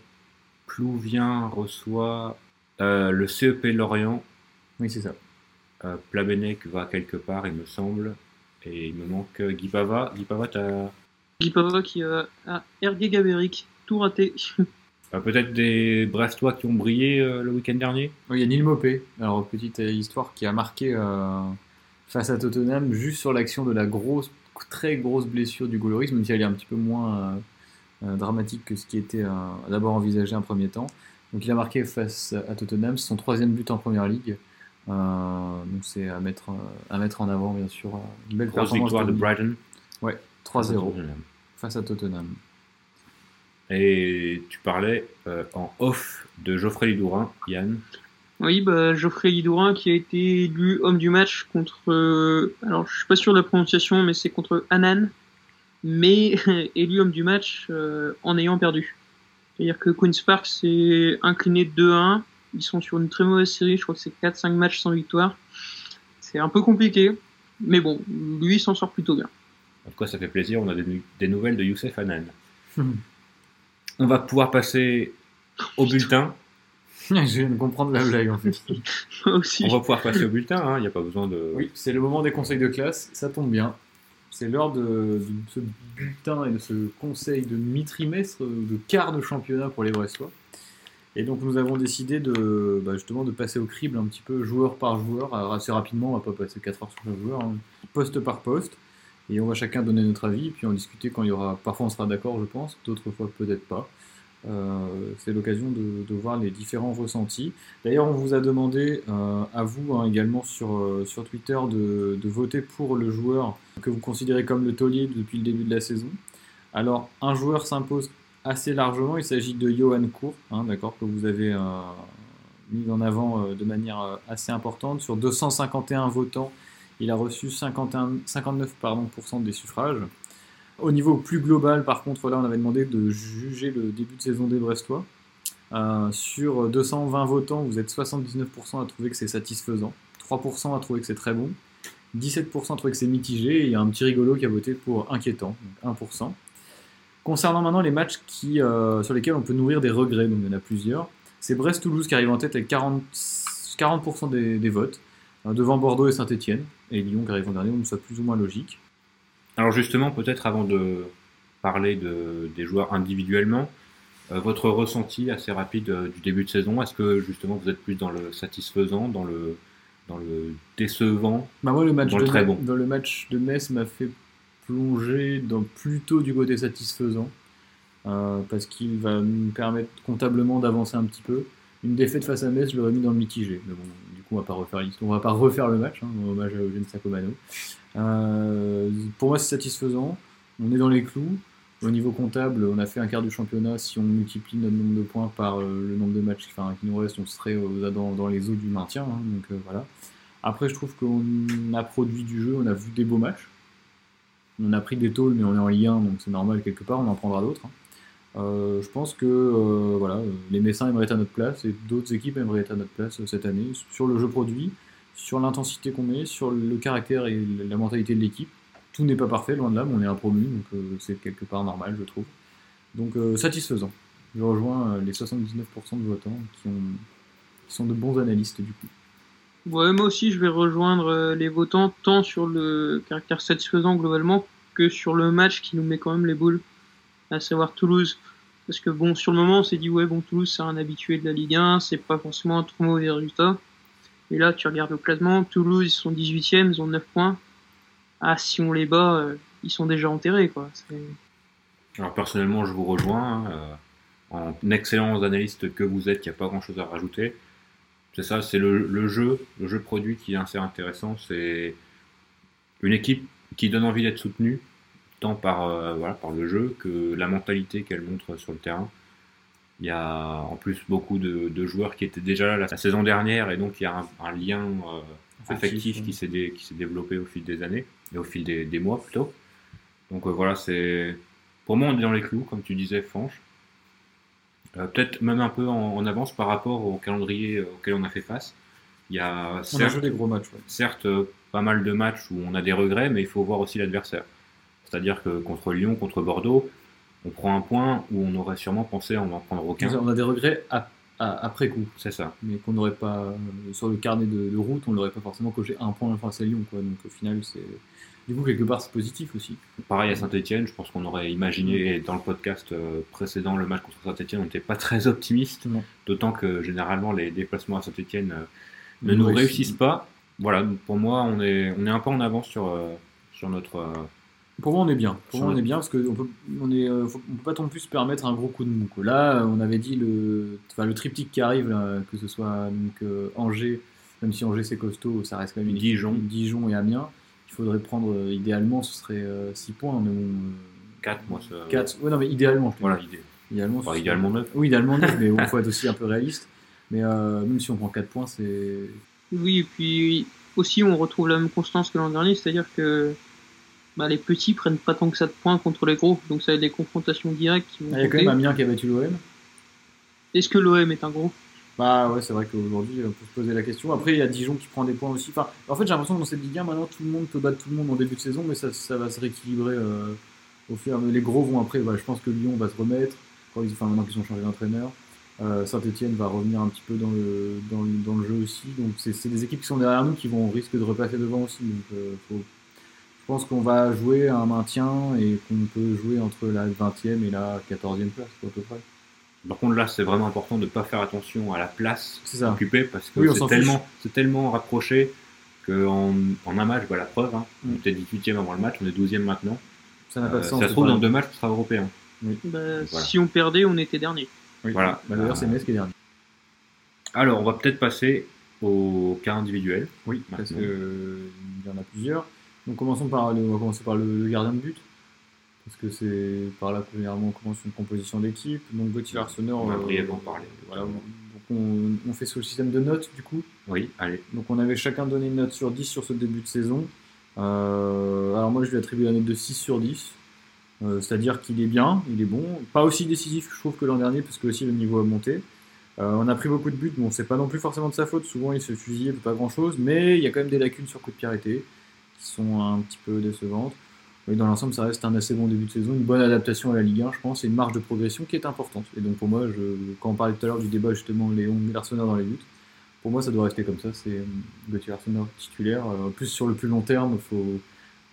Plouvien reçoit euh, le CEP Lorient. Oui, c'est ça. Euh, Plabennec va quelque part, il me semble. Et il me manque Guy Pava. Guy Pava, t'as Guy Pava qui a à Ergué Gabéric, tout raté. euh, peut-être des Brestois qui ont brillé euh, le week-end dernier? Oui, il y a Neil Mopé, alors petite euh, histoire qui a marqué face à Tottenham juste sur l'action de la grosse, très grosse blessure du Gouloris, même si elle est un petit peu moins euh, dramatique que ce qui était euh, d'abord envisagé un premier temps. Donc il a marqué face à Tottenham, son troisième but en première ligue. Euh, donc c'est à mettre, à mettre en avant bien sûr. Une belle Grosse performance victoire de. Brighton. 3-0 face à Tottenham. Et tu parlais euh, en off de Geoffrey Lidourin, Yann. Oui, bah, Geoffrey Lidourin qui a été élu homme du match contre. euh, alors, je suis pas sûr de la prononciation, mais c'est contre Anan. Mais élu homme du match euh, en ayant perdu. C'est-à-dire que Queen's Park s'est incliné 2-1. Ils sont sur une très mauvaise série. Je crois que c'est 4-5 matchs sans victoire. C'est un peu compliqué. Mais bon, lui il s'en sort plutôt bien. En tout cas, ça fait plaisir. On a des, des nouvelles de Youssef Hanan. On va pouvoir passer au bulletin. Je viens de comprendre la blague en fait. Moi aussi. On va pouvoir passer au bulletin. hein. Il n'y a pas besoin de. Oui, c'est le moment des conseils de classe, ça tombe bien. C'est l'heure de, de ce bulletin et de ce conseil de mi-trimestre, de quart de championnat pour les Brestois. Et donc nous avons décidé de bah, justement de passer au crible un petit peu joueur par joueur, assez rapidement, on va pas passer 4 heures sur chaque joueur, hein, poste par poste. Et on va chacun donner notre avis, puis en discuter quand il y aura. Parfois on sera d'accord, je pense, d'autres fois peut-être pas. Euh, c'est l'occasion de, voir les différents ressentis. D'ailleurs, on vous a demandé euh, à vous hein, également sur, euh, sur Twitter de, de voter pour le joueur que vous considérez comme le taulier depuis le début de la saison. Alors, un joueur s'impose assez largement. Il s'agit de Johan Cour, hein, d'accord, que vous avez mis en avant de manière assez importante. Sur 251 votants, il a reçu 51, 59 pardon, pourcent des suffrages. Au niveau plus global, par contre, là, on avait demandé de juger le début de saison des Brestois. Euh, sur 220 votants, vous êtes 79% à trouver que c'est satisfaisant, 3% à trouver que c'est très bon, 17% à trouver que c'est mitigé, et il y a un petit rigolo qui a voté pour inquiétant, donc 1%. Concernant maintenant les matchs euh, sur lesquels on peut nourrir des regrets, donc il y en a plusieurs, c'est Brest-Toulouse qui arrive en tête avec 40%, 40% des, votes, devant Bordeaux et Saint-Etienne, et Lyon qui arrive en dernier, donc ça plus ou moins logique. Alors justement, peut-être avant de parler de, des joueurs individuellement, euh, votre ressenti assez rapide euh, du début de saison, est-ce que justement vous êtes plus dans le satisfaisant, dans le, dans le décevant Bah moi, le match, Dans de le très Metz- bon? dans le match de Metz m'a fait plonger dans plutôt du côté satisfaisant, euh, parce qu'il va nous permettre comptablement d'avancer un petit peu. Une défaite face à Metz, je l'aurais mis dans le mitigé. Mais bon, on va pas refaire va pas refaire le match, hein, hommage à Eugène Sacomano. Euh, pour moi, c'est satisfaisant. On est dans les clous. Au niveau comptable, on a fait un quart du championnat. Si on multiplie notre nombre de points par euh, le nombre de matchs qui nous reste, on serait euh, dans, les eaux du maintien. hein, donc euh, voilà. Après, je trouve qu'on a produit du jeu, on a vu des beaux matchs. On a pris des tôles, mais on est en Ligue 1, donc c'est normal quelque part, on en prendra d'autres. hein. Euh, je pense que euh, voilà, les Messins aimeraient être à notre place et d'autres équipes aimeraient être à notre place euh, cette année sur le jeu produit, sur l'intensité qu'on met, sur le caractère et la mentalité de l'équipe. Tout n'est pas parfait, loin de là, mais on est un promu, donc c'est quelque part normal, je trouve. Donc satisfaisant. Je rejoins les 79% de votants qui, qui sont de bons analystes du coup. Ouais, moi aussi, je vais rejoindre les votants tant sur le caractère satisfaisant globalement que sur le match qui nous met quand même les boules, à savoir Toulouse. Parce que bon, sur le moment, on s'est dit, ouais, bon, Toulouse, c'est un habitué de la Ligue 1, c'est pas forcément un trop mauvais résultat. Et là, tu regardes le classement, Toulouse, ils sont 18e, ils ont 9 points. Ah, si on les bat, euh, ils sont déjà enterrés, quoi. Alors personnellement, je vous rejoins. hein, euh, en excellent analyste que vous êtes, il n'y a pas grand-chose à rajouter. C'est ça, c'est le jeu, le jeu produit qui est assez intéressant. C'est une équipe qui donne envie d'être soutenue, tant par, euh, voilà, par le jeu que la mentalité qu'elle montre sur le terrain. Il y a en plus beaucoup de, de joueurs qui étaient déjà là la, la saison dernière et donc il y a un, un lien euh, affectif qui s'est dé- développé au fil des années et au fil des, des mois plutôt. Donc euh, voilà, c'est pour moi on est dans les clous, comme tu disais, Fanche. Euh, Peut-être même un peu en, en avance par rapport au calendrier auquel on a fait face. Il y a On a certes, joué des gros matchs. ouais. certes pas mal de matchs où on a des regrets, mais il faut voir aussi l'adversaire. C'est-à-dire que contre Lyon, contre Bordeaux, on prend un point où on aurait sûrement pensé en en prendre aucun. On a des regrets à- à- après coup, C'est ça. mais qu'on n'aurait pas sur le carnet de, de route, on n'aurait pas forcément coché un point face à Lyon, quoi. Donc au final, c'est du coup quelque part c'est positif aussi. Pareil à Saint-Etienne, je pense qu'on aurait imaginé dans le podcast euh, précédent le match contre Saint-Etienne, on n'était pas très optimiste, d'autant que généralement les déplacements à Saint-Etienne euh, ne nous réussissent. pas. Voilà, pour moi, on est, on est un peu en avance sur, euh, sur notre. Pour moi, on est bien. Pour moi, on est bien parce qu'on peut, on est, euh, faut- on peut pas non plus se permettre un gros coup de mou. quoi. Là, euh, on avait dit le, enfin, le triptyque qui arrive, là, que ce soit donc, euh, Angers, même si Angers c'est costaud, ça reste quand même une Dijon. Dijon et Amiens. Il faudrait prendre, euh, idéalement, ce serait 6 points, mais bon, 4, moi, ça. 4. Ouais, non, mais idéalement, je Voilà dis. l'idée. Idéalement, Enfin, idéalement serait- 9. Oui, idéalement 9, mais il faut être aussi un peu réaliste. Mais euh, même si on prend 4 points, c'est. Oui, et puis aussi on retrouve la même constance que l'an dernier, c'est-à-dire que bah, les petits prennent pas tant que ça de points contre les gros, donc ça va être des confrontations directes qui vont Ah, Il y a quand même Amiens qui a battu l'OM. Est-ce que l'OM est un gros? Bah ouais, c'est vrai qu'aujourd'hui, on peut se poser la question. Après, il y a Dijon qui prend des points aussi. Enfin, en fait, j'ai l'impression que dans cette Ligue 1, maintenant, tout le monde peut battre tout le monde en début de saison, mais ça, ça va se rééquilibrer euh, au fur et à mesure. Les gros vont après. Voilà, je pense que Lyon va se remettre, quand ils, enfin, maintenant qu'ils ont changé d'entraîneur. Euh, Saint-Etienne va revenir un petit peu dans le, dans le, dans le jeu aussi. Donc, c'est des équipes qui sont derrière nous qui vont risque de repasser devant aussi. Donc, euh, faut- je pense qu'on va jouer à un maintien et qu'on peut jouer entre la 20e et la 14e place, quoi, à peu près. Par contre, là, c'est vraiment important de ne pas faire attention à la place ça. occupée parce que Oui, c'est tellement, rapproché qu'en en un match, bah, la preuve, hein, Mm. on était 18e avant le match, on est 12e maintenant. Ça n'a pas Euh, de ça sens. se c'est trouve, dans deux matchs, on sera européen. Bah, Voilà. Si on perdait, on était dernier. Oui. Voilà. Bah, D'ailleurs, c'est Metz qui est dernier. Alors, on va peut-être passer au cas individuel. Oui, parce qu'il y en a plusieurs. Donc commençons par, on va commencer par le, le gardien de but. Parce que c'est par là que généralement on commence une composition d'équipe. Donc Gauthier Arseneur. On va euh, brièvement parler. Voilà, donc on, on fait sur le système de notes du coup. Oui, allez. Donc on avait chacun donné une note sur 10 sur ce début de saison. Euh, alors moi je lui attribue la note de 6 sur 10. Euh, C'est-à-dire qu'il est bien, il est bon. Pas aussi décisif je trouve que l'an dernier parce que aussi le niveau a monté. Euh, on a pris beaucoup de buts, bon c'est pas non plus forcément de sa faute, souvent il se fusillait pas grand chose, mais il y a quand même des lacunes sur coup de pied arrêté qui sont un petit peu décevantes. Mais dans l'ensemble ça reste un assez bon début de saison, une bonne adaptation à la Ligue 1 je pense, et une marge de progression qui est importante. Et donc pour moi, je, quand on parlait tout à l'heure du débat justement Léon Larsonneur dans les buts, pour moi, ça doit rester comme ça. C'est euh, Gauthier Arsenal titulaire. Euh, En plus, sur le plus long terme, il faut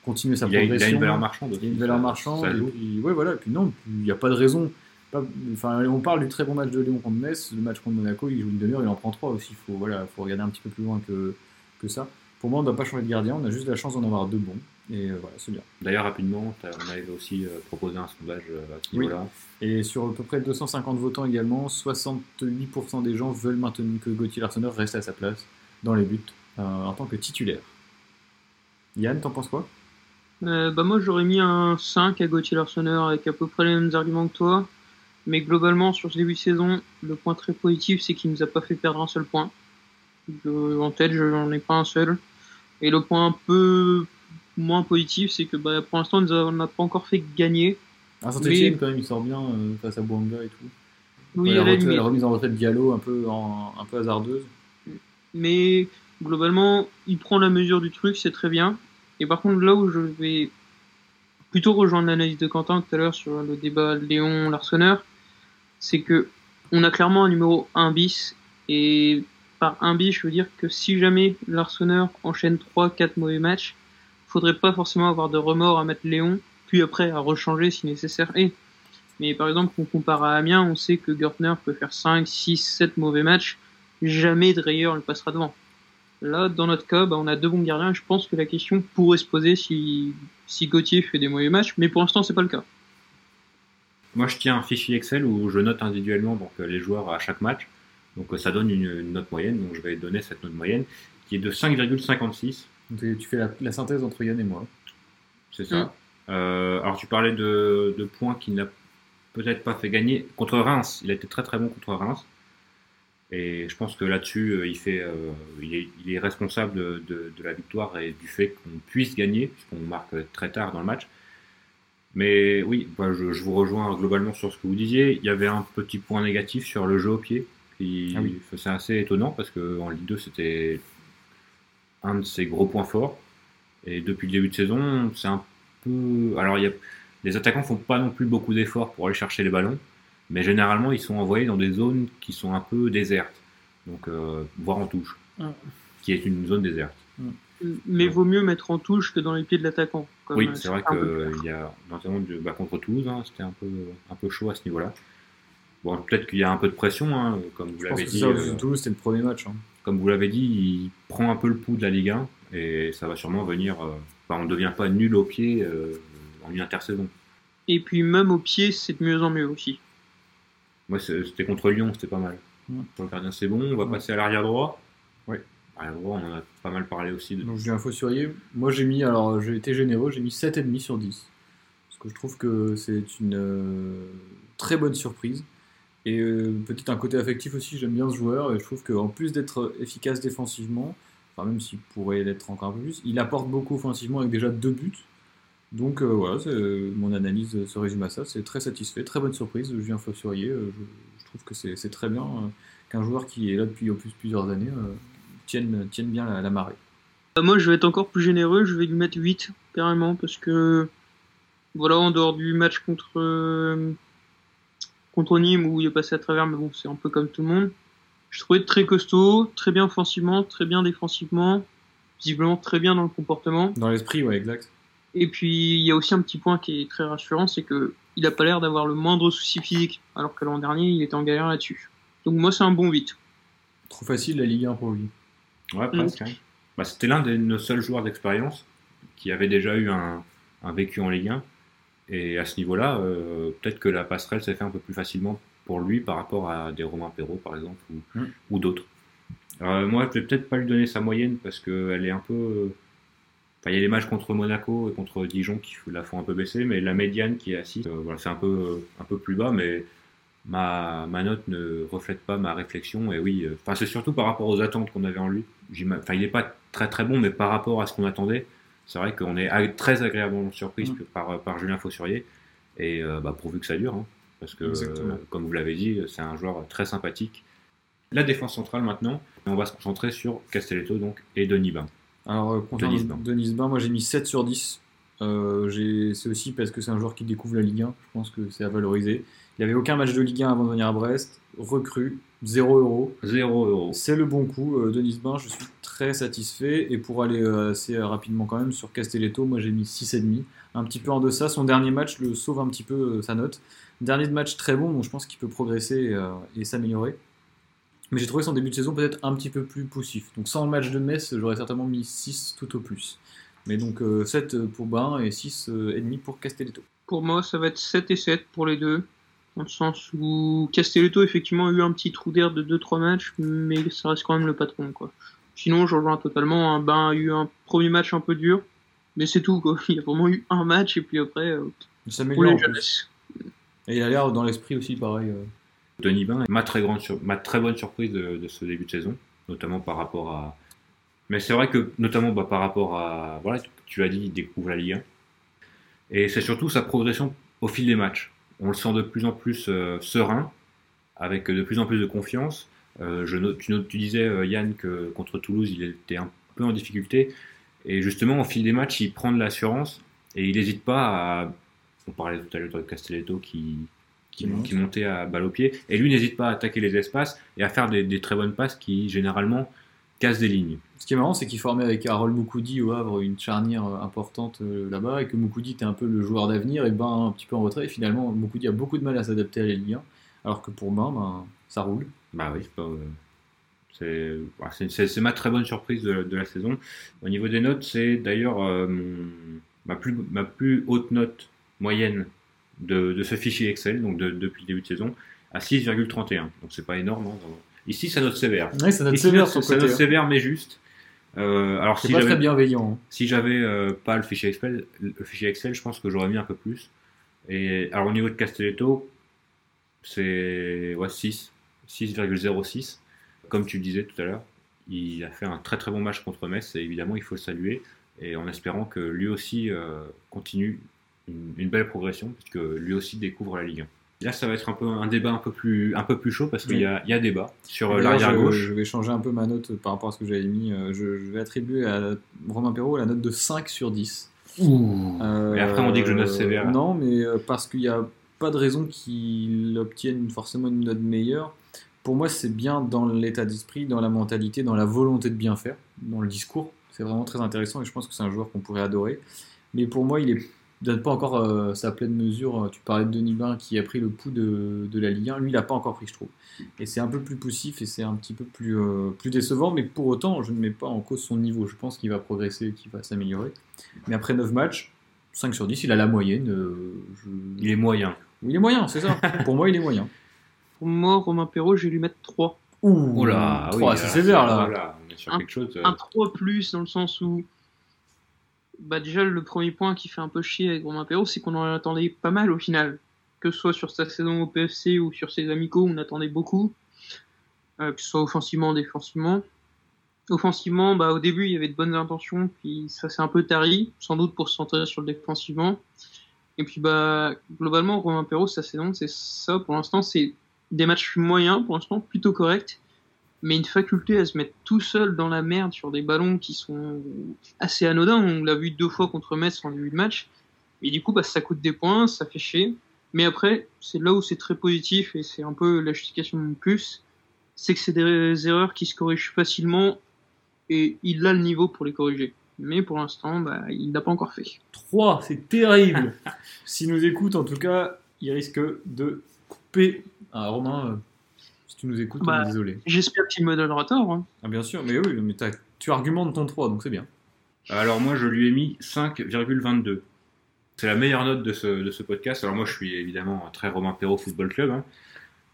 continuer sa Il a, il a progression. une valeur marchande. Il y a une valeur marchande. ça et ouais, voilà. Et puis non, il n'y a pas de raison. Pas- enfin, on parle du très bon match de Léon contre Metz. Le match contre Monaco, il joue une demi-heure, il en prend trois aussi. Il faut, voilà, faut regarder un petit peu plus loin que, que ça. Pour moi, on ne doit pas changer de gardien. On a juste la chance d'en avoir deux bons. Et euh, voilà, c'est bien. D'ailleurs, rapidement, on avait aussi euh, proposé un sondage euh, à ce Oui. niveau-là. Et sur à peu près 250 votants également, 68% des gens veulent maintenir que Gauthier Larsonneur reste à sa place dans les buts euh, en tant que titulaire. Yann, t'en penses quoi? Euh, bah moi j'aurais mis un 5 à Gauthier Larsonneur avec à peu près les mêmes arguments que toi. Mais globalement sur ce début de saison, le point très positif c'est qu'il nous a pas fait perdre un seul point. Je- en tête je n'en ai pas un seul. Et le point un peu moins positif c'est que bah, pour l'instant on n'a pas encore fait gagner. Ah, Saint-Etienne, Mais- quand même, il sort bien euh, face à Bouanga et tout. Oui, la, la retraite- limite. la remise en retraite de Diallo, un peu, en- un peu hasardeuse. mais globalement, il prend la mesure du truc, c'est très bien. Et par contre, là où je vais plutôt rejoindre l'analyse de Quentin tout à l'heure sur le débat Léon Larsonneur, c'est que on a clairement un numéro 1 bis et par 1 bis, je veux dire que si jamais Larsonneur enchaîne 3 4 mauvais matchs, faudrait pas forcément avoir de remords à mettre Léon puis après à rechanger si nécessaire est. Mais par exemple, on compare à Amiens, on sait que Gertner peut faire 5, 6, 7 mauvais matchs jamais Dreyer ne passera devant. Là, dans notre cas, bah, on a deux bons gardiens. Je pense que la question pourrait se poser si, si Gauthier fait des mauvais matchs, mais pour l'instant, c'est pas le cas. Moi, je tiens un fichier Excel où je note individuellement donc, les joueurs à chaque match. Donc, euh, ça donne une, une note moyenne. Donc, je vais donner cette note moyenne qui est de 5,56. Donc, tu fais la, la synthèse entre Yann et moi. C'est ça. Euh, alors, tu parlais de, de points qu'il n'a peut-être pas fait gagner. Contre Reims, il a été très très bon contre Reims. Et je pense que là-dessus, euh, il, fait, euh, il, est, il est responsable de, de- de la victoire et du fait qu'on puisse gagner, puisqu'on marque très tard dans le match. Mais oui, bah, je, je vous rejoins globalement sur ce que vous disiez. Il y avait un petit point négatif sur le jeu au pied. Ah oui. C'est assez étonnant parce qu'en Ligue 2, c'était un de ses gros points forts. Et depuis le début de saison, c'est un peu. Alors, il y a... les attaquants font pas non plus beaucoup d'efforts pour aller chercher les ballons. Mais généralement, ils sont envoyés dans des zones qui sont un peu désertes. Donc, euh, voire en touche. Ah. Qui est une zone déserte. Mais Ouais. vaut mieux mettre en touche que dans les pieds de l'attaquant. Oui, euh, c'est vrai qu'il y a, notamment du- bah, contre Toulouse, hein, c'était un peu, un peu chaud à ce niveau-là. Bon, peut-être qu'il y a un peu de pression, hein, comme vous l'avez dit. euh, c'était le premier match. hein. comme vous l'avez dit, il prend un peu le pouls de la Ligue 1 et ça va sûrement venir. euh, enfin, on ne devient pas nul au pied euh, en une intersaison. Et puis même au pied, c'est de mieux en mieux aussi. Moi, c'est- c'était contre Lyon, c'était pas mal. Ouais. Pour le gardien, c'est bon. On va Ouais. passer à l'arrière droit. Ouais. Arrière droit, on en a pas mal parlé aussi. De... Donc Julien Fossurier, moi j'ai mis, alors j'ai été généreux, j'ai mis 7,5 sur 10. Parce que je trouve que c'est une euh, très bonne surprise. Et euh, peut-être un côté affectif aussi, j'aime bien ce joueur. Et je trouve qu'en plus d'être efficace défensivement, enfin même s'il pourrait l'être encore plus, il apporte beaucoup offensivement avec déjà deux buts. Donc euh, voilà, c'est- mon analyse se résume à ça. C'est très satisfait, très bonne surprise. Julien Fossurier, euh, je, je trouve que c'est très bien euh, qu'un joueur qui est là depuis au plus plusieurs années euh, tienne, bien la, la marée. Euh, Moi, je vais être encore plus généreux, je vais lui mettre 8 carrément parce que voilà, en dehors du match contre euh, contre Nîmes où il est passé à travers, mais bon, c'est un peu comme tout le monde. Je trouvais très costaud, très bien offensivement, très bien défensivement, visiblement très bien dans le comportement. Dans l'esprit, ouais, exact. Et puis il y a aussi un petit point qui est très rassurant, c'est que il a pas l'air d'avoir le moindre souci physique, alors que l'an dernier il était en galère là-dessus. Donc moi c'est un bon 8. Trop facile la Ligue 1 pour lui. Ouais, presque. hein. Bah, C'était l'un de nos seuls joueurs d'expérience qui avait déjà eu un, un vécu en Ligue 1. Et à ce niveau-là, euh, peut-être que la passerelle s'est fait un peu plus facilement pour lui par rapport à des Romain Perrault, par exemple, ou, Mm. ou d'autres. Euh, moi, je vais peut-être pas lui donner sa moyenne parce qu'elle est un peu. Enfin, il y a les matchs contre Monaco et contre Dijon qui la font un peu baisser, mais la médiane qui est 6, euh, voilà, c'est un peu, un peu plus bas, mais ma, ma note ne reflète pas ma réflexion. Et oui, euh, enfin, c'est surtout par rapport aux attentes qu'on avait en lui. Enfin, il n'est pas très très bon, mais par rapport à ce qu'on attendait, c'est vrai qu'on est très agréablement surprise Mm. par, par Julien Fossurier. Et euh, bah, pourvu que ça dure, hein, parce que, euh, comme vous l'avez dit, c'est un joueur très sympathique. La défense centrale maintenant, on va se concentrer sur Castelletto donc, et Denis Bain. Alors, euh, concernant Denis Bain. Denis Bain, moi j'ai mis 7 sur 10. Euh, j'ai- c'est aussi parce que c'est un joueur qui découvre la Ligue 1. Je pense que c'est à valoriser. Il n'avait aucun match de Ligue 1 avant de venir à Brest. Recrue, 0 euros. 0 euros. C'est le bon coup. Euh, Denis Bain, je suis très satisfait. Et pour aller euh, assez euh, rapidement quand même sur Castelletto, moi j'ai mis 6,5. Un petit peu en deçà. Son dernier match le sauve un petit peu euh, sa note. Dernier de match très bon, donc je pense qu'il peut progresser euh, et s'améliorer. Mais j'ai trouvé son début de saison peut-être un petit peu plus poussif. Donc sans le match de Metz, j'aurais certainement mis 6 tout au plus. Mais donc euh, 7 pour Bain et 6,5 pour Castelletto. Pour moi, ça va être 7 et 7 pour les deux. Dans le sens où Castelletto, effectivement, a eu un petit trou d'air de 2-3 matchs, mais ça reste quand même le patron, quoi. Sinon, je rejoins totalement. Un Ben a eu un premier match un peu dur, mais c'est tout, quoi. Il y a vraiment eu un match, et puis après, euh, jeunesses. Et il a l'air dans l'esprit aussi pareil. euh. Denis Bain, ma très, grande sur- ma très bonne surprise de, de ce début de saison, notamment par rapport à. Mais c'est vrai que, notamment bah, par rapport à. Voilà, tu l'as dit, il découvre la Ligue 1. Et c'est surtout sa progression au fil des matchs. On le sent de plus en plus euh, serein, avec de plus en plus de confiance. Euh, je note- tu, disais, euh, Yann, que contre Toulouse, il était un peu en difficulté. Et justement, au fil des matchs, il prend de l'assurance et il n'hésite pas à. On parlait tout à l'heure de Castelletto qui, montait à balle au pied. Et lui n'hésite pas à attaquer les espaces et à faire des, des très bonnes passes qui, généralement, cassent des lignes. Ce qui est marrant, c'est qu'il formait avec Harold Moukoudi au Havre une charnière euh, importante euh, là-bas et que Moukoudi était un peu le joueur d'avenir et Ben un petit peu en retrait. Et finalement, Moukoudi a beaucoup de mal à s'adapter à la Ligue 1, alors que pour Ben, ben, ça roule. Bah oui, c'est euh, bah, ma très bonne surprise de, de la saison. Au niveau des notes, c'est d'ailleurs euh, ma, plus, ma plus haute note moyenne de, de ce fichier Excel, donc de- depuis le début de saison, à 6,31. Donc c'est pas énorme. hein. Ici, ça note sévère. Ouais, ça note Ici, sévère ça ça le côté. note hein. sévère, mais juste. Euh, alors C'est si pas très j'avais bienveillant. hein. si j'avais euh, pas le fichier Excel, le fichier Excel, je pense que j'aurais mis un peu plus. Et alors au niveau de Castelletto, c'est ouais, 6, 6,06. Comme tu le disais tout à l'heure, il a fait un très très bon match contre Metz et évidemment il faut le saluer et en espérant que lui aussi euh, continue une, une belle progression, puisque lui aussi découvre la Ligue 1. Là, ça va être un peu un débat un peu plus, un peu plus chaud parce qu'il y, a, y a débat sur euh, l'arrière gauche. je vais changer un peu ma note par rapport à ce que j'avais mis. Euh, Je, je vais attribuer à Romain Perrault la note de 5 sur 10. Euh, Mais après, on dit que je note sévère. Non, mais parce qu'il n'y a pas de raison qu'il obtienne forcément une note meilleure. Pour moi, c'est bien dans l'état d'esprit, dans la mentalité, dans la volonté de bien faire, dans le discours. C'est vraiment très intéressant et je pense que c'est un joueur qu'on pourrait adorer. Mais pour moi, il est donne pas encore euh, sa pleine mesure. Tu parlais de Denis Bain qui a pris le pouls de, de la Ligue 1. Lui, il n'a pas encore pris, je trouve. Et c'est un peu plus poussif et c'est un petit peu plus, euh, plus décevant. Mais pour autant, je ne mets pas en cause son niveau. Je pense qu'il va progresser et qu'il va s'améliorer. Mais après 9 matchs, 5 sur 10, il a la moyenne. euh, je- Il est moyen. il est moyen, c'est ça. Pour moi, il est moyen. Pour moi, Romain Perrault, je vais lui mettre 3. Ouh, Oh là, oui, trois, c'est là, sévère là. voilà, on est sur Un- quelque chose. euh, Un 3 plus dans le sens où. Bah, déjà, le premier point qui fait un peu chier avec Romain Perrault, c'est qu'on en attendait pas mal au final. Que ce soit sur sa saison au PFC ou sur ses amicaux, on attendait beaucoup. Euh, que ce soit offensivement, défensivement. Offensivement, bah, au début, il y avait de bonnes intentions, puis ça s'est un peu tari, sans doute pour se centrer sur le défensivement. Et puis, bah, globalement, Romain Perrault, sa saison, c'est ça. Pour l'instant, c'est des matchs moyens, pour l'instant, plutôt corrects mais une faculté à se mettre tout seul dans la merde sur des ballons qui sont assez anodins. On l'a vu deux fois contre Metz en début de match. Et du coup, bah, ça coûte des points, ça fait chier. Mais après, c'est là où c'est très positif et c'est un peu la justification de mon plus. C'est que c'est des erreurs qui se corrigent facilement et il a le niveau pour les corriger. Mais pour l'instant, bah, il l'a pas encore fait. 3, c'est terrible. S'il nous écoute, en tout cas, il risque de couper. Ah, Romain, euh, tu nous écoutes, on Bah. est désolé. J'espère qu'il me donnera tort. hein. Ah, bien sûr, mais oui, mais tu argumentes ton 3, donc c'est bien. Alors moi, je lui ai mis 5,22. C'est la meilleure note de ce, de ce podcast. Alors moi, je suis évidemment très Romain Perrault Football Club. hein.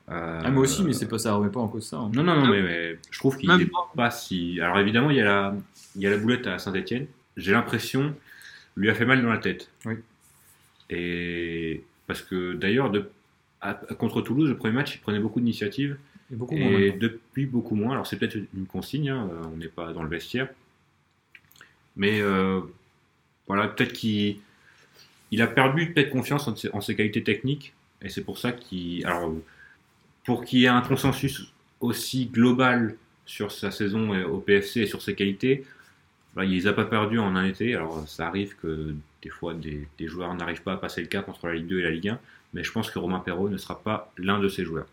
Euh, Ah, moi aussi, mais c'est pas ça, remet pas en cause ça. hein. Non, non, non, mais, mais je trouve qu'il n'est pas. si... Alors évidemment, il y a la, il y a la boulette à Saint-Etienne. J'ai l'impression lui a fait mal dans la tête. Oui. Et parce que d'ailleurs, de... contre Toulouse, le premier match, il prenait beaucoup d'initiatives. Et beaucoup moins Et maintenant. depuis beaucoup moins, alors c'est peut-être une consigne, hein, euh, on n'est pas dans le vestiaire, mais euh, voilà, peut-être qu'il il a perdu peut-être confiance en ses, en ses qualités techniques, et c'est pour ça qu'il. Alors, pour qu'il y ait un consensus aussi global sur sa saison au PFC et sur ses qualités, bah, il les a pas perdus en un été. Alors, ça arrive que des fois des, des joueurs n'arrivent pas à passer le cap entre la Ligue 2 et la Ligue 1, mais je pense que Romain Perrault ne sera pas l'un de ces joueurs.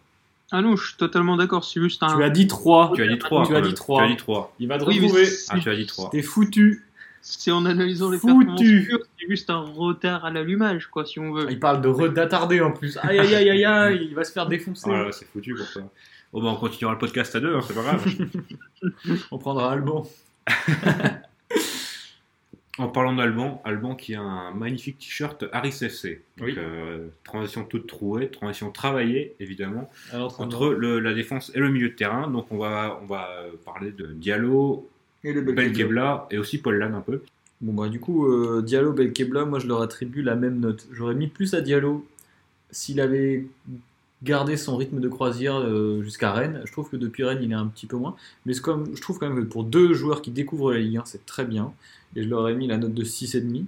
Ah non, je suis totalement d'accord. C'est juste un. Tu as dit 3. Tu as dit 3. Tu as dit trois. Tu as dit 3. Il va te Oui, retrouver. Ah, tu as dit 3. T'es foutu. C'est en analysant les Foutu. performances c'est juste un retard à l'allumage, quoi, si on veut. Il parle de re- d'attardé en plus. Aïe aïe aïe aïe aïe, il va se faire défoncer. Oh là, c'est foutu pour toi. Bon, bah, on continuera le podcast à deux, hein, c'est pas grave. On prendra Alban. en parlant d'Alban, Alban qui a un magnifique t-shirt Harris FC. Donc, Oui. euh, transition toute trouée, transition travaillée, évidemment, Alors, entre le- la défense et le milieu de terrain. Donc, on va, on va euh, parler de Diallo, et Belkebla et aussi Paul Lann un peu. Bon bah du coup euh, Diallo Belkebla moi je leur attribue la même note. J'aurais mis plus à Diallo s'il avait gardé son rythme de croisière euh, jusqu'à Rennes. Je trouve que depuis Rennes il est un petit peu moins. Mais comme, je trouve quand même que pour deux joueurs qui découvrent la Ligue 1 c'est très bien. Et je leur ai mis la note de 6,5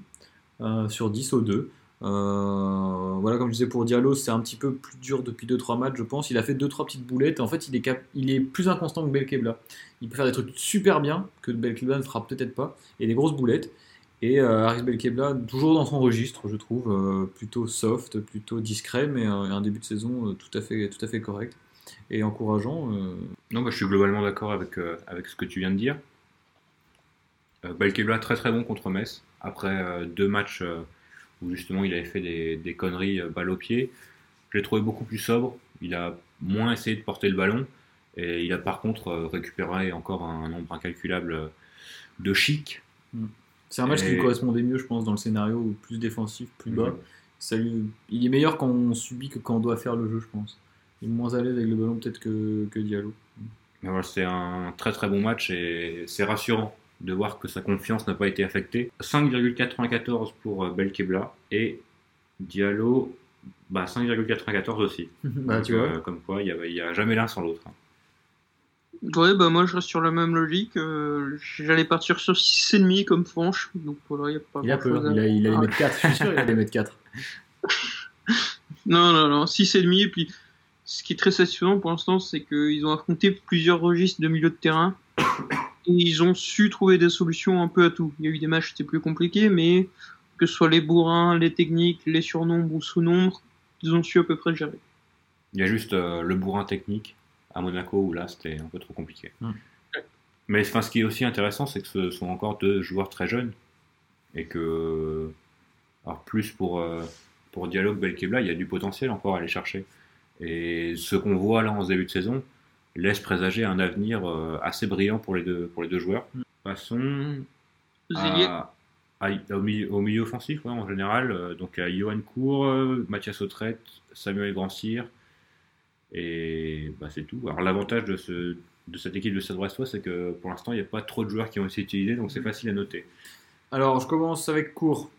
euh, sur 10 aux deux. Euh, voilà comme je disais pour Diallo c'est un petit peu plus dur depuis 2-3 matchs je pense. Il a fait 2-3 petites boulettes. En fait il est, il est plus inconstant que Belkebla. Il peut faire des trucs super bien que Belkebla ne fera peut-être pas. Et des grosses boulettes. Et euh, Haris Belkebla, toujours dans son registre, je trouve, euh, plutôt soft, plutôt discret, mais euh, un début de saison euh, tout, à fait, tout à fait correct et encourageant. Non, bah, je suis globalement d'accord avec, avec ce que tu viens de dire. Belkebla très très bon contre Metz. Après deux matchs où justement il avait fait des, des conneries balle au pied, je l'ai trouvé beaucoup plus sobre. Il a moins essayé de porter le ballon et il a par contre récupéré encore un, nombre incalculable de chic. C'est un match qui lui correspondait mieux, je pense, dans le scénario, plus défensif, plus bas. Mhm. Ça lui- Il est meilleur quand on subit que quand on doit faire le jeu, je pense. Il est moins à l'aise avec le ballon peut-être que, que Diallo. Voilà, c'est un très très bon match et c'est rassurant de voir que sa confiance n'a pas été affectée. 5,94 pour euh, Belkebla et Diallo bah, 5,94 aussi. bah, Donc, tu vois. euh, comme quoi, il n'y a, jamais l'un sans l'autre. Ouais, bah moi je reste sur la même logique. euh, J'allais partir sur 6,5 comme Franche. Donc voilà, il n'y a pas Il a peur, il, a, il allait mettre 4, je suis sûr, il allait mettre 4. non, non, non, 6,5. Et puis, ce qui est très satisfaisant pour l'instant, c'est qu'ils ont affronté plusieurs registres de milieu de terrain. Et ils ont su trouver des solutions un peu à tout. Il y a eu des matchs qui étaient plus compliqués, mais que ce soit les bourrins, les techniques, les surnombres ou sous-nombres, ils ont su à peu près gérer. Il y a juste euh, le bourrin technique à Monaco où là c'était un peu trop compliqué. Mm. Mais enfin, ce qui est aussi intéressant, c'est que ce sont encore deux joueurs très jeunes et que, alors plus pour, euh, pour Dialogue Belkebla, il y a du potentiel encore à aller chercher. Et ce qu'on voit là en ce début de saison laisse présager un avenir euh, assez brillant pour les deux, pour les deux joueurs. Mm. Passons Zélier, à- à- au, milieu, au milieu offensif ouais, en général. euh, donc à Johan Cour, euh, Mathias Autrette, Samuel Grandcir. Et bah, c'est tout. Alors l'avantage de, ce, de cette équipe de Stade Brestois, c'est que pour l'instant, il n'y a pas trop de joueurs qui ont été utilisés, donc c'est facile à noter. Alors, je commence avec court.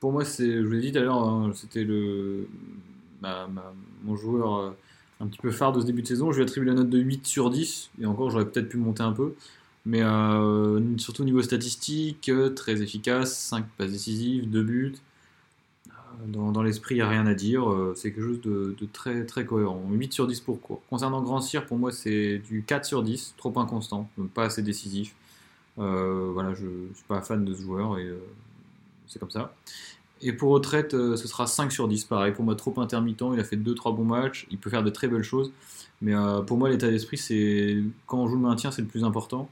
Pour moi, c'est, je vous l'ai dit tout à l'heure, hein, c'était le, mon joueur euh, un petit peu phare de ce début de saison. Je lui attribue la note de 8 sur 10, et encore, j'aurais peut-être pu monter un peu. Mais euh, surtout au niveau statistique, euh, très efficace, 5 passes décisives, 2 buts. Dans, l'esprit, il n'y a rien à dire. euh, C'est quelque chose de, très, très cohérent. 8 sur 10 pour court. Concernant Grand Cyr, pour moi, c'est du 4 sur 10, trop inconstant, donc pas assez décisif. Euh, voilà, je ne suis pas fan de ce joueur et euh, c'est comme ça. Et pour retraite, ce sera 5 sur 10. Pareil, pour moi, trop intermittent. Il a fait 2-3 bons matchs. Il peut faire de très belles choses. Mais pour moi, l'état d'esprit, c'est quand on joue le maintien, c'est le plus important.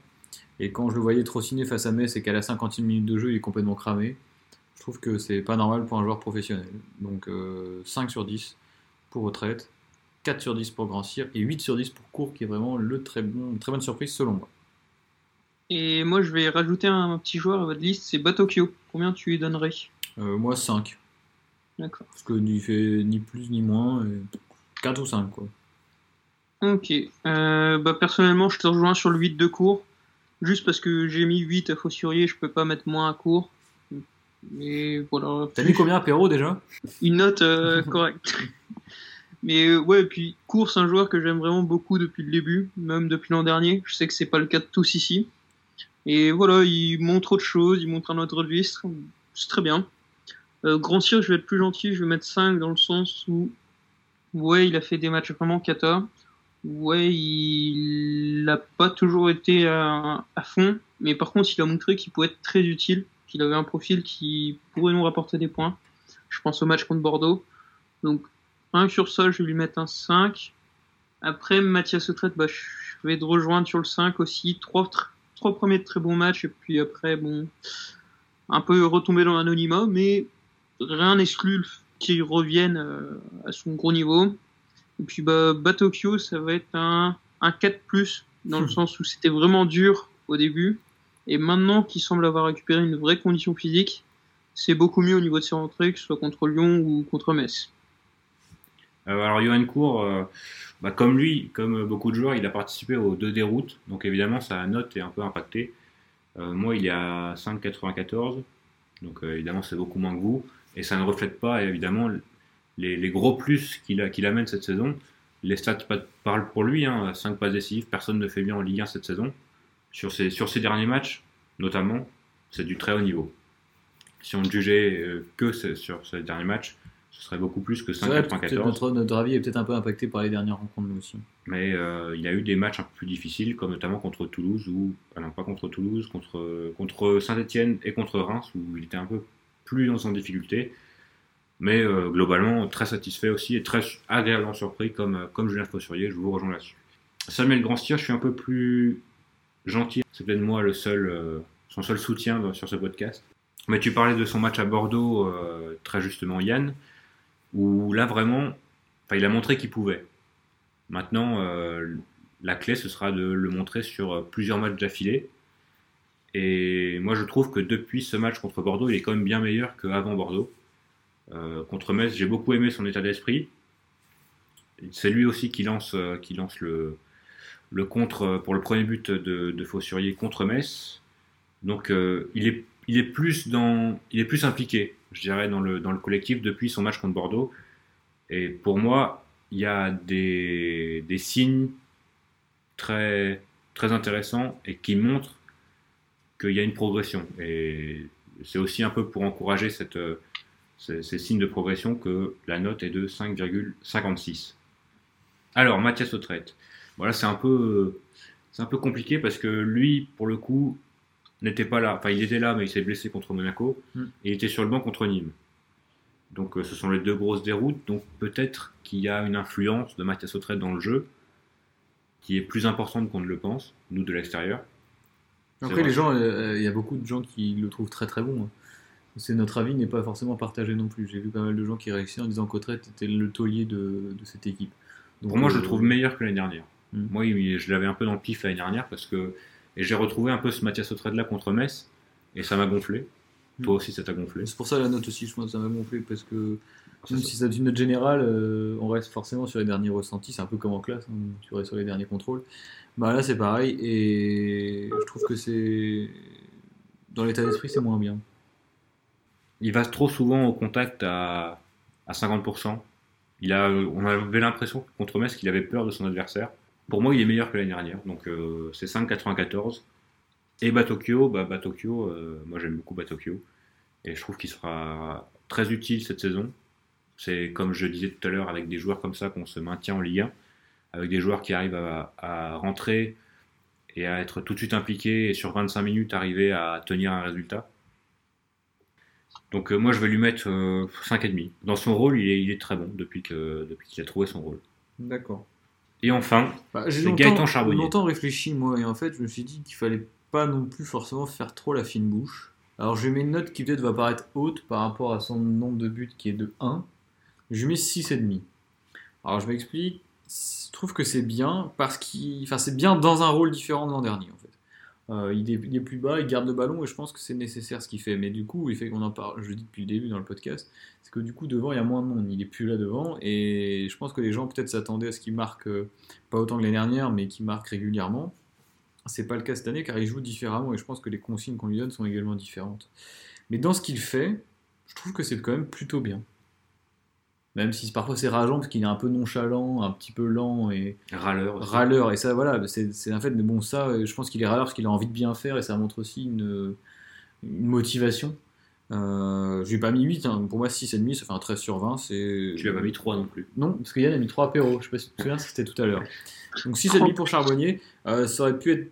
Et quand je le voyais trottiner face à Metz et qu'à la 50e minute de jeu, il est complètement cramé, je trouve que c'est pas normal pour un joueur professionnel. Donc euh, 5 sur 10 pour retraite, 4 sur 10 pour Grand Cyr et 8 sur 10 pour Court, qui est vraiment le très bon, une très bonne surprise selon moi. Et moi, je vais rajouter un, petit joueur à votre liste, c'est Batokyo. Combien tu lui donnerais? Euh, moi, 5. D'accord. Parce que il fait ni plus ni moins. et 4 ou 5, quoi. Ok. Euh, bah, personnellement, je te rejoins sur le 8 de cours. Juste parce que j'ai mis 8 à Fossurier, je peux pas mettre moins à cours. Mais voilà. T'as mis combien à Perrault déjà Une note euh, correcte. Mais euh, ouais, et puis Cours, c'est un joueur que j'aime vraiment beaucoup depuis le début, même depuis l'an dernier. Je sais que c'est pas le cas de tous ici. Et voilà, il montre autre chose, il montre un autre registre. C'est très bien. Euh, Grand Cyr, je vais être plus gentil, je vais mettre 5 dans le sens où, ouais, il a fait des matchs vraiment cata. Ouais, il n'a pas toujours été à, à fond, mais par contre, il a montré qu'il pouvait être très utile, qu'il avait un profil qui pourrait nous rapporter des points. Je pense au match contre Bordeaux. Donc, rien que sur ça, je vais lui mettre un 5. Après, Mathias Autrette, bah, je vais te rejoindre sur le 5 aussi. Trois, tr- trois premiers très bons matchs, et puis après, bon, un peu retomber dans l'anonymat, mais rien n'exclut qu'il revienne euh, à son gros niveau. Et puis, bah, Batokyo, ça va être un, un 4, dans le sens où c'était vraiment dur au début. Et maintenant qu'il semble avoir récupéré une vraie condition physique, c'est beaucoup mieux au niveau de ses rentrées, que ce soit contre Lyon ou contre Metz. Euh, alors Johan Cour, euh, bah, comme lui, comme beaucoup de joueurs, il a participé aux deux déroutes, donc évidemment sa note est un peu impactée. Euh, moi, il est à 5,94, donc évidemment c'est beaucoup moins que vous, et ça ne reflète pas évidemment les, gros plus qu'il amène cette saison. Les stats pa- parlent pour lui, hein, 5 passes décisives, personne ne fait bien en Ligue 1 cette saison. Sur ses, sur ses derniers matchs, notamment, c'est du très haut niveau. Si on ne jugeait euh, que sur ces derniers matchs, ce serait beaucoup plus que C'est vrai, peut-être 5,94. notre, notre avis est peut-être un peu impacté par les dernières rencontres, nous aussi. Mais euh, il y a eu des matchs un peu plus difficiles, comme notamment contre Toulouse, ou ah non pas contre Toulouse, contre, contre Saint-Etienne et contre Reims, où il était un peu plus dans en difficulté. Mais euh, globalement, très satisfait aussi et très agréablement surpris, comme, comme Julien Fossurier, je vous rejoins là-dessus. Samuel Grandstier, je suis un peu plus gentil. C'est peut-être moi le seul, euh, son seul soutien sur ce podcast. Mais tu parlais de son match à Bordeaux, euh, très justement, Yann, où là vraiment, il a montré qu'il pouvait. Maintenant, euh, la clé, ce sera de le montrer sur plusieurs matchs d'affilée. Et moi, je trouve que depuis ce match contre Bordeaux, il est quand même bien meilleur qu'avant Bordeaux. Contre Metz, j'ai beaucoup aimé son état d'esprit. C'est lui aussi qui lance, qui lance le, le contre euh, pour le premier but de, de Fossurier contre Metz. Donc, euh, il, est, il, est plus dans, il est plus impliqué, je dirais, dans le, dans le collectif depuis son match contre Bordeaux. Et pour moi, il y a des, des signes très, très intéressants et qui montrent qu'il y a une progression. Et c'est aussi un peu pour encourager cette, euh, C'est c'est signe de progression que la note est de 5,56. Alors, Mathias Autrette. Voilà, c'est un peu, c'est un peu compliqué parce que lui, pour le coup, n'était pas là. Enfin, il était là, mais il s'est blessé contre Monaco. Mm. Et il était sur le banc contre Nîmes. Donc, euh, ce sont les deux grosses déroutes. Donc, peut-être qu'il y a une influence de Mathias Autrette dans le jeu qui est plus importante qu'on ne le pense, nous de l'extérieur. Après, les gens, euh, il y a beaucoup de gens qui le trouvent très très bon. hein. C'est notre avis n'est pas forcément partagé non plus. J'ai vu pas mal de gens qui réussissent en disant qu'Autrette était le taulier de, de cette équipe. Donc, Pour moi, je euh, le trouve meilleur que l'année dernière. Mm. Moi, je l'avais un peu dans le pif l'année dernière parce que. Et j'ai retrouvé un peu ce Mathias Autrette là contre Metz et ça m'a gonflé. Mm. Toi aussi, ça t'a gonflé. C'est pour ça la note aussi, je pense que ça m'a gonflé parce que C'est même ça. si c'est une note générale, euh, on reste forcément sur les derniers ressentis. C'est un peu comme en classe, hein, tu restes sur les derniers contrôles. Bah là, c'est pareil et je trouve que c'est dans l'état d'esprit, c'est moins bien. Il va trop souvent au contact à, à 50%. Il a, on avait l'impression contre Metz qu'il avait peur de son adversaire. Pour moi, il est meilleur que l'année dernière. Donc euh, c'est 5,94. Et Batokyo, bah, Batokyo euh, moi j'aime beaucoup Batokyo. Et je trouve qu'il sera très utile cette saison. C'est comme je disais tout à l'heure, avec des joueurs comme ça qu'on se maintient en Ligue 1. Avec des joueurs qui arrivent à, rentrer et à être tout de suite impliqués et sur 25 minutes arriver à tenir un résultat. Donc euh, moi je vais lui mettre euh, 5,5. Dans son rôle, il est, très bon depuis que depuis qu'il a trouvé son rôle. D'accord. Et enfin, Bah, j'ai C'est longtemps, Gaëtan Charbonnier. longtemps réfléchi moi et en fait je me suis dit qu'il fallait pas non plus forcément faire trop la fine bouche. Alors je mets une note qui peut-être va paraître haute par rapport à son nombre de buts qui est de 1. Je mets 6,5. Alors je m'explique, je trouve que c'est bien parce qu'il enfin c'est bien dans un rôle différent de l'an dernier en fait. Euh, il, est, plus bas, il garde le ballon et je pense que c'est nécessaire ce qu'il fait. Mais du coup, il fait qu'on en parle, je le dis depuis le début dans le podcast, c'est que du coup devant il y a moins de monde, il est plus là devant et je pense que les gens peut-être s'attendaient à ce qu'il marque euh, pas autant que l'année dernière, mais qui marque régulièrement. C'est pas le cas cette année car il joue différemment et je pense que les consignes qu'on lui donne sont également différentes. Mais dans ce qu'il fait, je trouve que c'est quand même plutôt bien. Même si parfois c'est rageant parce qu'il est un peu nonchalant, un petit peu lent et râleur. aussi. râleur. Et ça, voilà, c'est un fait. Mais bon, ça, je pense qu'il est râleur parce qu'il a envie de bien faire et ça montre aussi une, une motivation. Euh, je lui ai pas mis 8, hein. pour moi 6,5 ça fait un 13 sur 20. c'est- Tu lui as pas mis 3 non plus. non, parce que Yann a mis 3 apéros. Je sais pas si tu te souviens, c'était tout à l'heure. Donc 6,5 pour Charbonnier. Euh, ça aurait pu être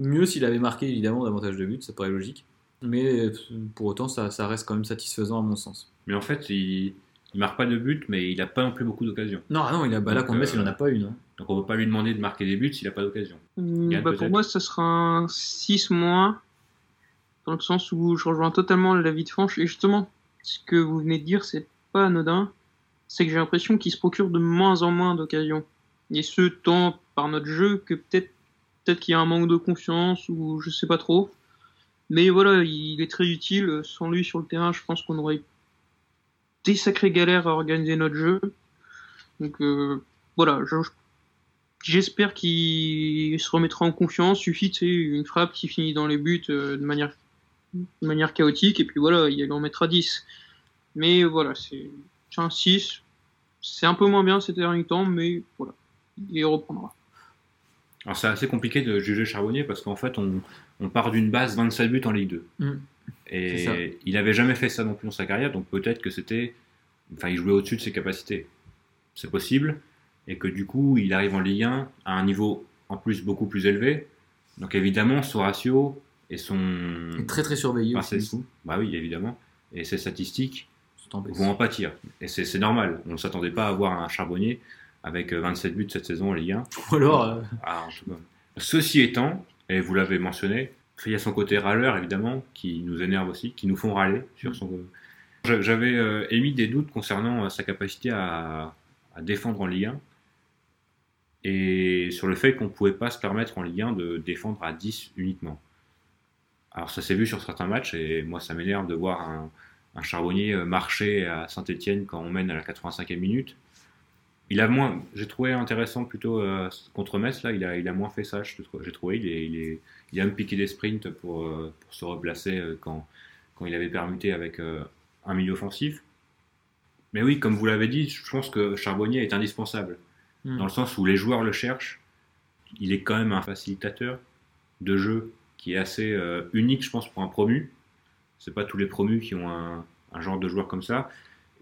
mieux s'il avait marqué évidemment davantage de buts, ça paraît logique. Mais pour autant, ça, ça reste quand même satisfaisant à mon sens. Mais en fait, il, il marque pas de but, mais il a pas non plus beaucoup d'occasions. Non, ah non, il a, bah là contre Metz, euh, il en a pas une. hein. Donc on ne peut pas lui demander de marquer des buts s'il a pas d'occasion. Yann, bah, pour moi, ça sera un 6 moins, dans le sens où je rejoins totalement l'avis de Fanch. Et justement, ce que vous venez de dire, c'est pas anodin. C'est que j'ai l'impression qu'il se procure de moins en moins d'occasions. Et ce, tant par notre jeu que peut-être peut-être qu'il y a un manque de confiance ou je sais pas trop. Mais voilà, il est très utile. Sans lui sur le terrain, je pense qu'on aurait des sacrées galères à organiser notre jeu. Donc euh, voilà, je, J'espère qu'il se remettra en confiance. Suffit, tu sais, une frappe qui finit dans les buts euh, de manière, de manière chaotique, et puis voilà, il en mettra 10. Mais voilà, c'est c'est un 6. C'est un peu moins bien ces derniers temps, mais voilà, il reprendra. Alors c'est assez compliqué de juger Charbonnier parce qu'en fait on, on part d'une base 27 buts en Ligue 2. Mm. Et il n'avait jamais fait ça non plus dans sa carrière, donc peut-être que c'était... Enfin il jouait au-dessus de ses capacités. C'est possible. Et que du coup il arrive en Ligue 1 à un niveau en plus beaucoup plus élevé. Donc évidemment son ratio et son... Est très très surveillé Ah, aussi. Bah oui évidemment. Et ses statistiques vont en pâtir. Et c'est normal. On ne s'attendait pas à avoir un Charbonnier avec euh, 27 buts cette saison en Ligue 1. Ou alors, euh, Ah, en tout cas. Ceci étant, et vous l'avez mentionné, il y a son côté râleur évidemment, qui nous énerve aussi, qui nous font râler sur son. J'a- J'avais euh, émis des doutes concernant euh, sa capacité à, défendre en Ligue 1 et sur le fait qu'on ne pouvait pas se permettre en Ligue 1 de défendre à 10 uniquement. Alors ça s'est vu sur certains matchs et moi ça m'énerve de voir un, un charbonnier euh, marcher à Saint-Etienne quand on mène à la 85e minute. Il a moins, j'ai trouvé intéressant plutôt euh, contre Metz là, il a, moins fait ça, j'ai trouvé. Il, il, est, il a même piqué des sprints pour, euh, pour se replacer euh, quand, quand il avait permuté avec euh, un milieu offensif. Mais oui, comme vous l'avez dit, je pense que Charbonnier est indispensable hmm. dans le sens où les joueurs le cherchent. Il est quand même un facilitateur de jeu qui est assez euh, unique, je pense, pour un promu. C'est pas tous les promus qui ont un, un genre de joueur comme ça.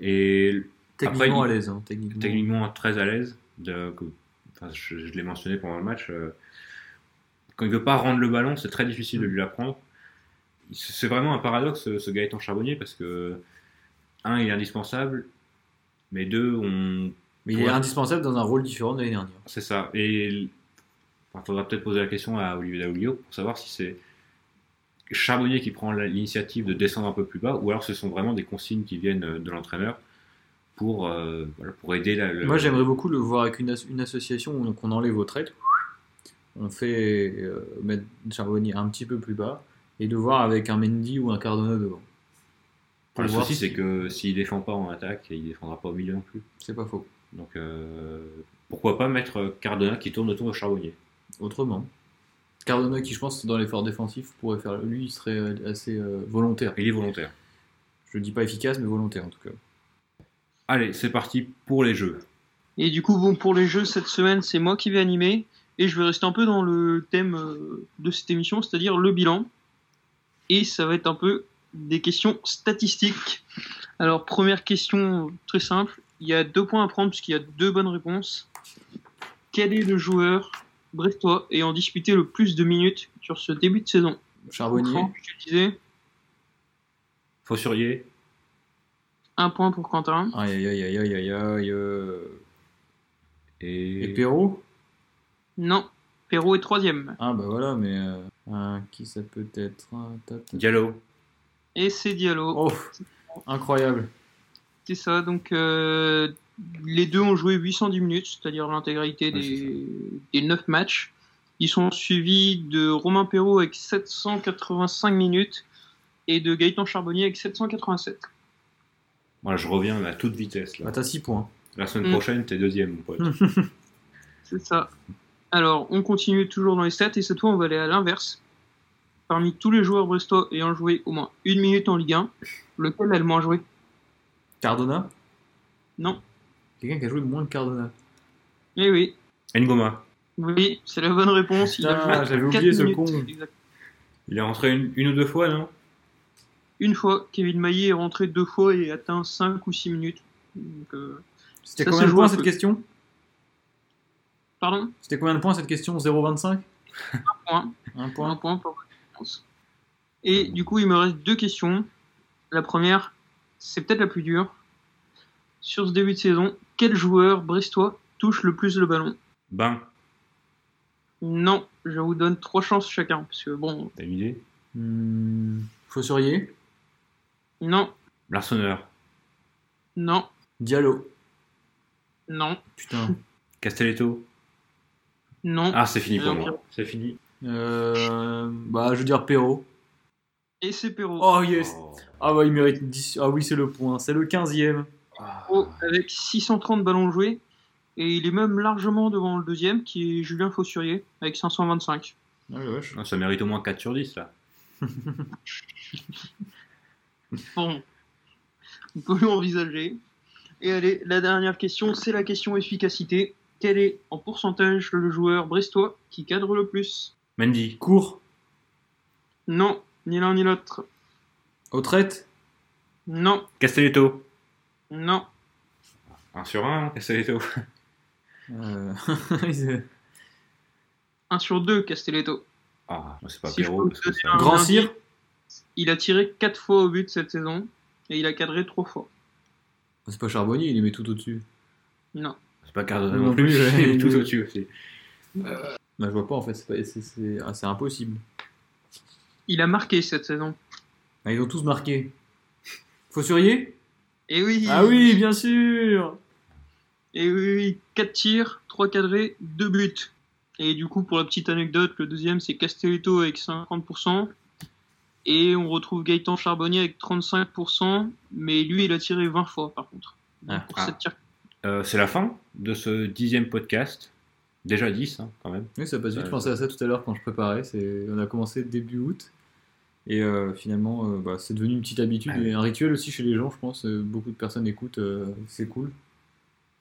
Et Techniquement Après, à l'aise. hein, techniquement. techniquement très à l'aise. De, que- enfin, je, je l'ai mentionné pendant le match. euh, quand il veut pas rendre le ballon, c'est très difficile de lui l'apprendre. C'est vraiment un paradoxe ce, ce Gaëtan Charbonnier parce que un, il est indispensable, mais deux, on, Mais il est indispensable dans un rôle différent de l'année dernière. c'est ça. Et il faudra peut-être poser la question à Olivier Daoulio pour savoir si c'est Charbonnier qui prend l'initiative de descendre un peu plus bas ou alors ce sont vraiment des consignes qui viennent euh, de l'entraîneur pour, euh, voilà, pour aider la, le- Moi, j'aimerais beaucoup le voir avec une, as- une association où on enlève aux traites. On fait euh, mettre Charbonnier un petit peu plus bas et de voir avec un Mendy ou un Cardona devant. Pour Le souci, si- c'est que s'il défend pas en attaque, il défendra pas au milieu non plus. C'est pas faux. Donc, euh, pourquoi pas mettre Cardona qui tourne autour de Charbonnier? Autrement. Cardona, qui je pense dans l'effort défensif pourrait faire. Lui, il serait assez euh, volontaire. Il est volontaire. Je dis pas efficace, mais volontaire en tout cas. Allez, c'est parti pour les jeux. Et du coup, bon, pour les jeux cette semaine, c'est moi qui vais animer. Et je vais rester un peu dans le thème euh, de cette émission, c'est-à-dire le bilan. Et ça va être un peu des questions statistiques. Alors, première question très simple. Il y a deux points à prendre puisqu'il y a deux bonnes réponses. Quel est le joueur brestois ayant disputé le plus de minutes sur ce début de saison? Charbonnier. Franck, je te disais, Fossurier, un point pour Quentin. Aïe aïe aïe aïe aïe aïe. et, Et Perrault? Non, Perrault est troisième. Ah bah voilà, mais euh, euh, qui ça peut être Ah, Diallo. Et c'est Diallo. Oh, incroyable. C'est ça, donc euh, les deux ont joué 810 minutes, c'est-à-dire l'intégralité Ouais, des, des 9 matchs. Ils sont suivis de Romain Perrault avec 785 minutes et de Gaëtan Charbonnier avec 787. Voilà, je reviens à toute vitesse. Là. Bah t'as 6 points. La semaine Mm. prochaine, t'es deuxième, mon pote. C'est ça. Alors, on continue toujours dans les stats et cette fois, on va aller à l'inverse. Parmi tous les joueurs brestois ayant joué au moins une minute en Ligue 1, lequel a le moins joué? Cardona? Non. Quelqu'un qui a joué moins que Cardona? Eh oui, Ngoma? oui, c'est la bonne réponse. Il j'avais oublié ce minutes. con. Exact. Il est rentré une, une ou deux fois, non? Une fois, Kevin Maillet est rentré deux fois et atteint 5 ou 6 minutes. Euh, C'était Ça combien de points cette question? Pardon C'était combien de points cette question 0,25 point. Un Un point point pour la réponse. Et du coup, il me reste deux questions. La première, c'est peut-être la plus dure. Sur ce début de saison, quel joueur brestois touche le plus le ballon? Ben, Non, je vous donne trois chances chacun. Parce que bon, t'as une idée? Hmm, Fossurier? Non, Larsonneur. non, Diallo? non, Putain. Castelletto? Non. Ah, c'est fini pour moi. C'est fini. Euh, bah je veux dire Perrault. Et c'est Perrault. Oh yes Oh. Ah bah il mérite 10. Ah oui c'est le point. C'est le 15ème. Perrault avec 630 ballons joués. Et il est même largement devant le deuxième, qui est Julien Fossurier, avec 525. Ah vache. Ah, ça mérite au moins 4 sur 10, là. Bon, on peut l'envisager. Et allez, la dernière question, c'est la question efficacité. Quel est en pourcentage le joueur brestois qui cadre le plus? Mendy. Court. Non, ni l'un ni l'autre. Au traite. Non, Castelletto. non, 1 sur 1, Castelletto. Euh... 1 sur 2, Castelletto. Ah, c'est pas Si un Grand Cyr. Il a tiré 4 fois au but cette saison et il a cadré 3 fois. C'est pas Charbonnier, il les met tout au-dessus. Non. C'est pas Cardona Non non plus. plus, ouais. Il est tout au-dessus aussi. Bah je vois pas en fait, c'est pas- ah, impossible. Il a marqué cette saison. Ah, ils ont tous marqué. Fossurier Et oui Ah oui, bien sûr Et oui, oui, 4 tirs, 3 cadrés, 2 buts. Et du coup, pour la petite anecdote, le deuxième c'est Castelletto avec 50%. Et on retrouve Gaëtan Charbonnier avec 35%. Mais lui, il a tiré 20 fois par contre. Donc, Ah. pour Ah. sept tirs. Euh, c'est la fin de ce dixième podcast. Déjà 10, hein, quand même. Oui, ça passe vite. Je pensais à ça tout à l'heure quand je préparais. On a commencé début août. Et euh, finalement, euh, bah, c'est devenu une petite habitude et un rituel aussi chez les gens, je pense. Euh, beaucoup de personnes écoutent, euh, c'est cool.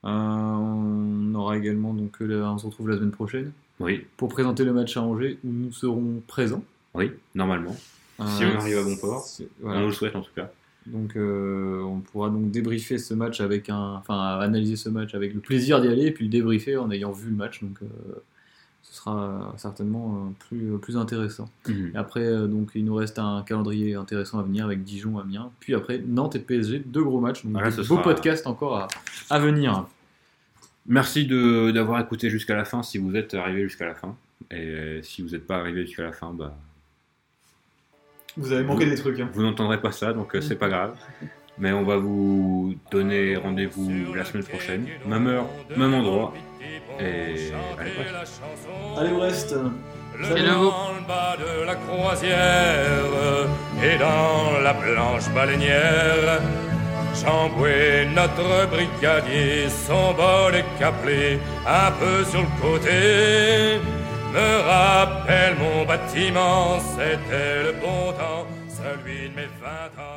Euh, on aura également, donc, euh, là, on se retrouve la semaine prochaine Oui, pour présenter le match à Angers où nous serons présents. oui, normalement. Si Euh, on arrive à bon port. c'est- On Voilà. nous le souhaite en tout cas. Donc euh, on pourra donc débriefer ce match avec un, enfin analyser ce match avec le plaisir d'y aller et puis le débriefer en ayant vu le match. Donc euh, ce sera certainement euh, plus, plus intéressant. Mhm. Et après donc il nous reste un calendrier intéressant à venir avec Dijon, Amiens, puis après Nantes et PSG, deux gros matchs. Donc Voilà, ce beaux sera- podcasts encore à, à venir. Merci de- d'avoir écouté jusqu'à la fin si vous êtes arrivé jusqu'à la fin. Et si vous n'êtes pas arrivé jusqu'à la fin, bah, Vous avez manqué des trucs. vous n'entendrez pas ça, donc euh, c'est pas grave. Mais on va vous donner rendez-vous la semaine prochaine, même heure, même endroit. Et allez, bref. Allez Brest. Vous. Dans le bas de la croisière et dans la blanche baleinière, Chamboué, notre brigadier, son bol est caplé un peu sur le côté. Me rappelle mon bâtiment, c'était le bon temps, celui de mes vingt ans.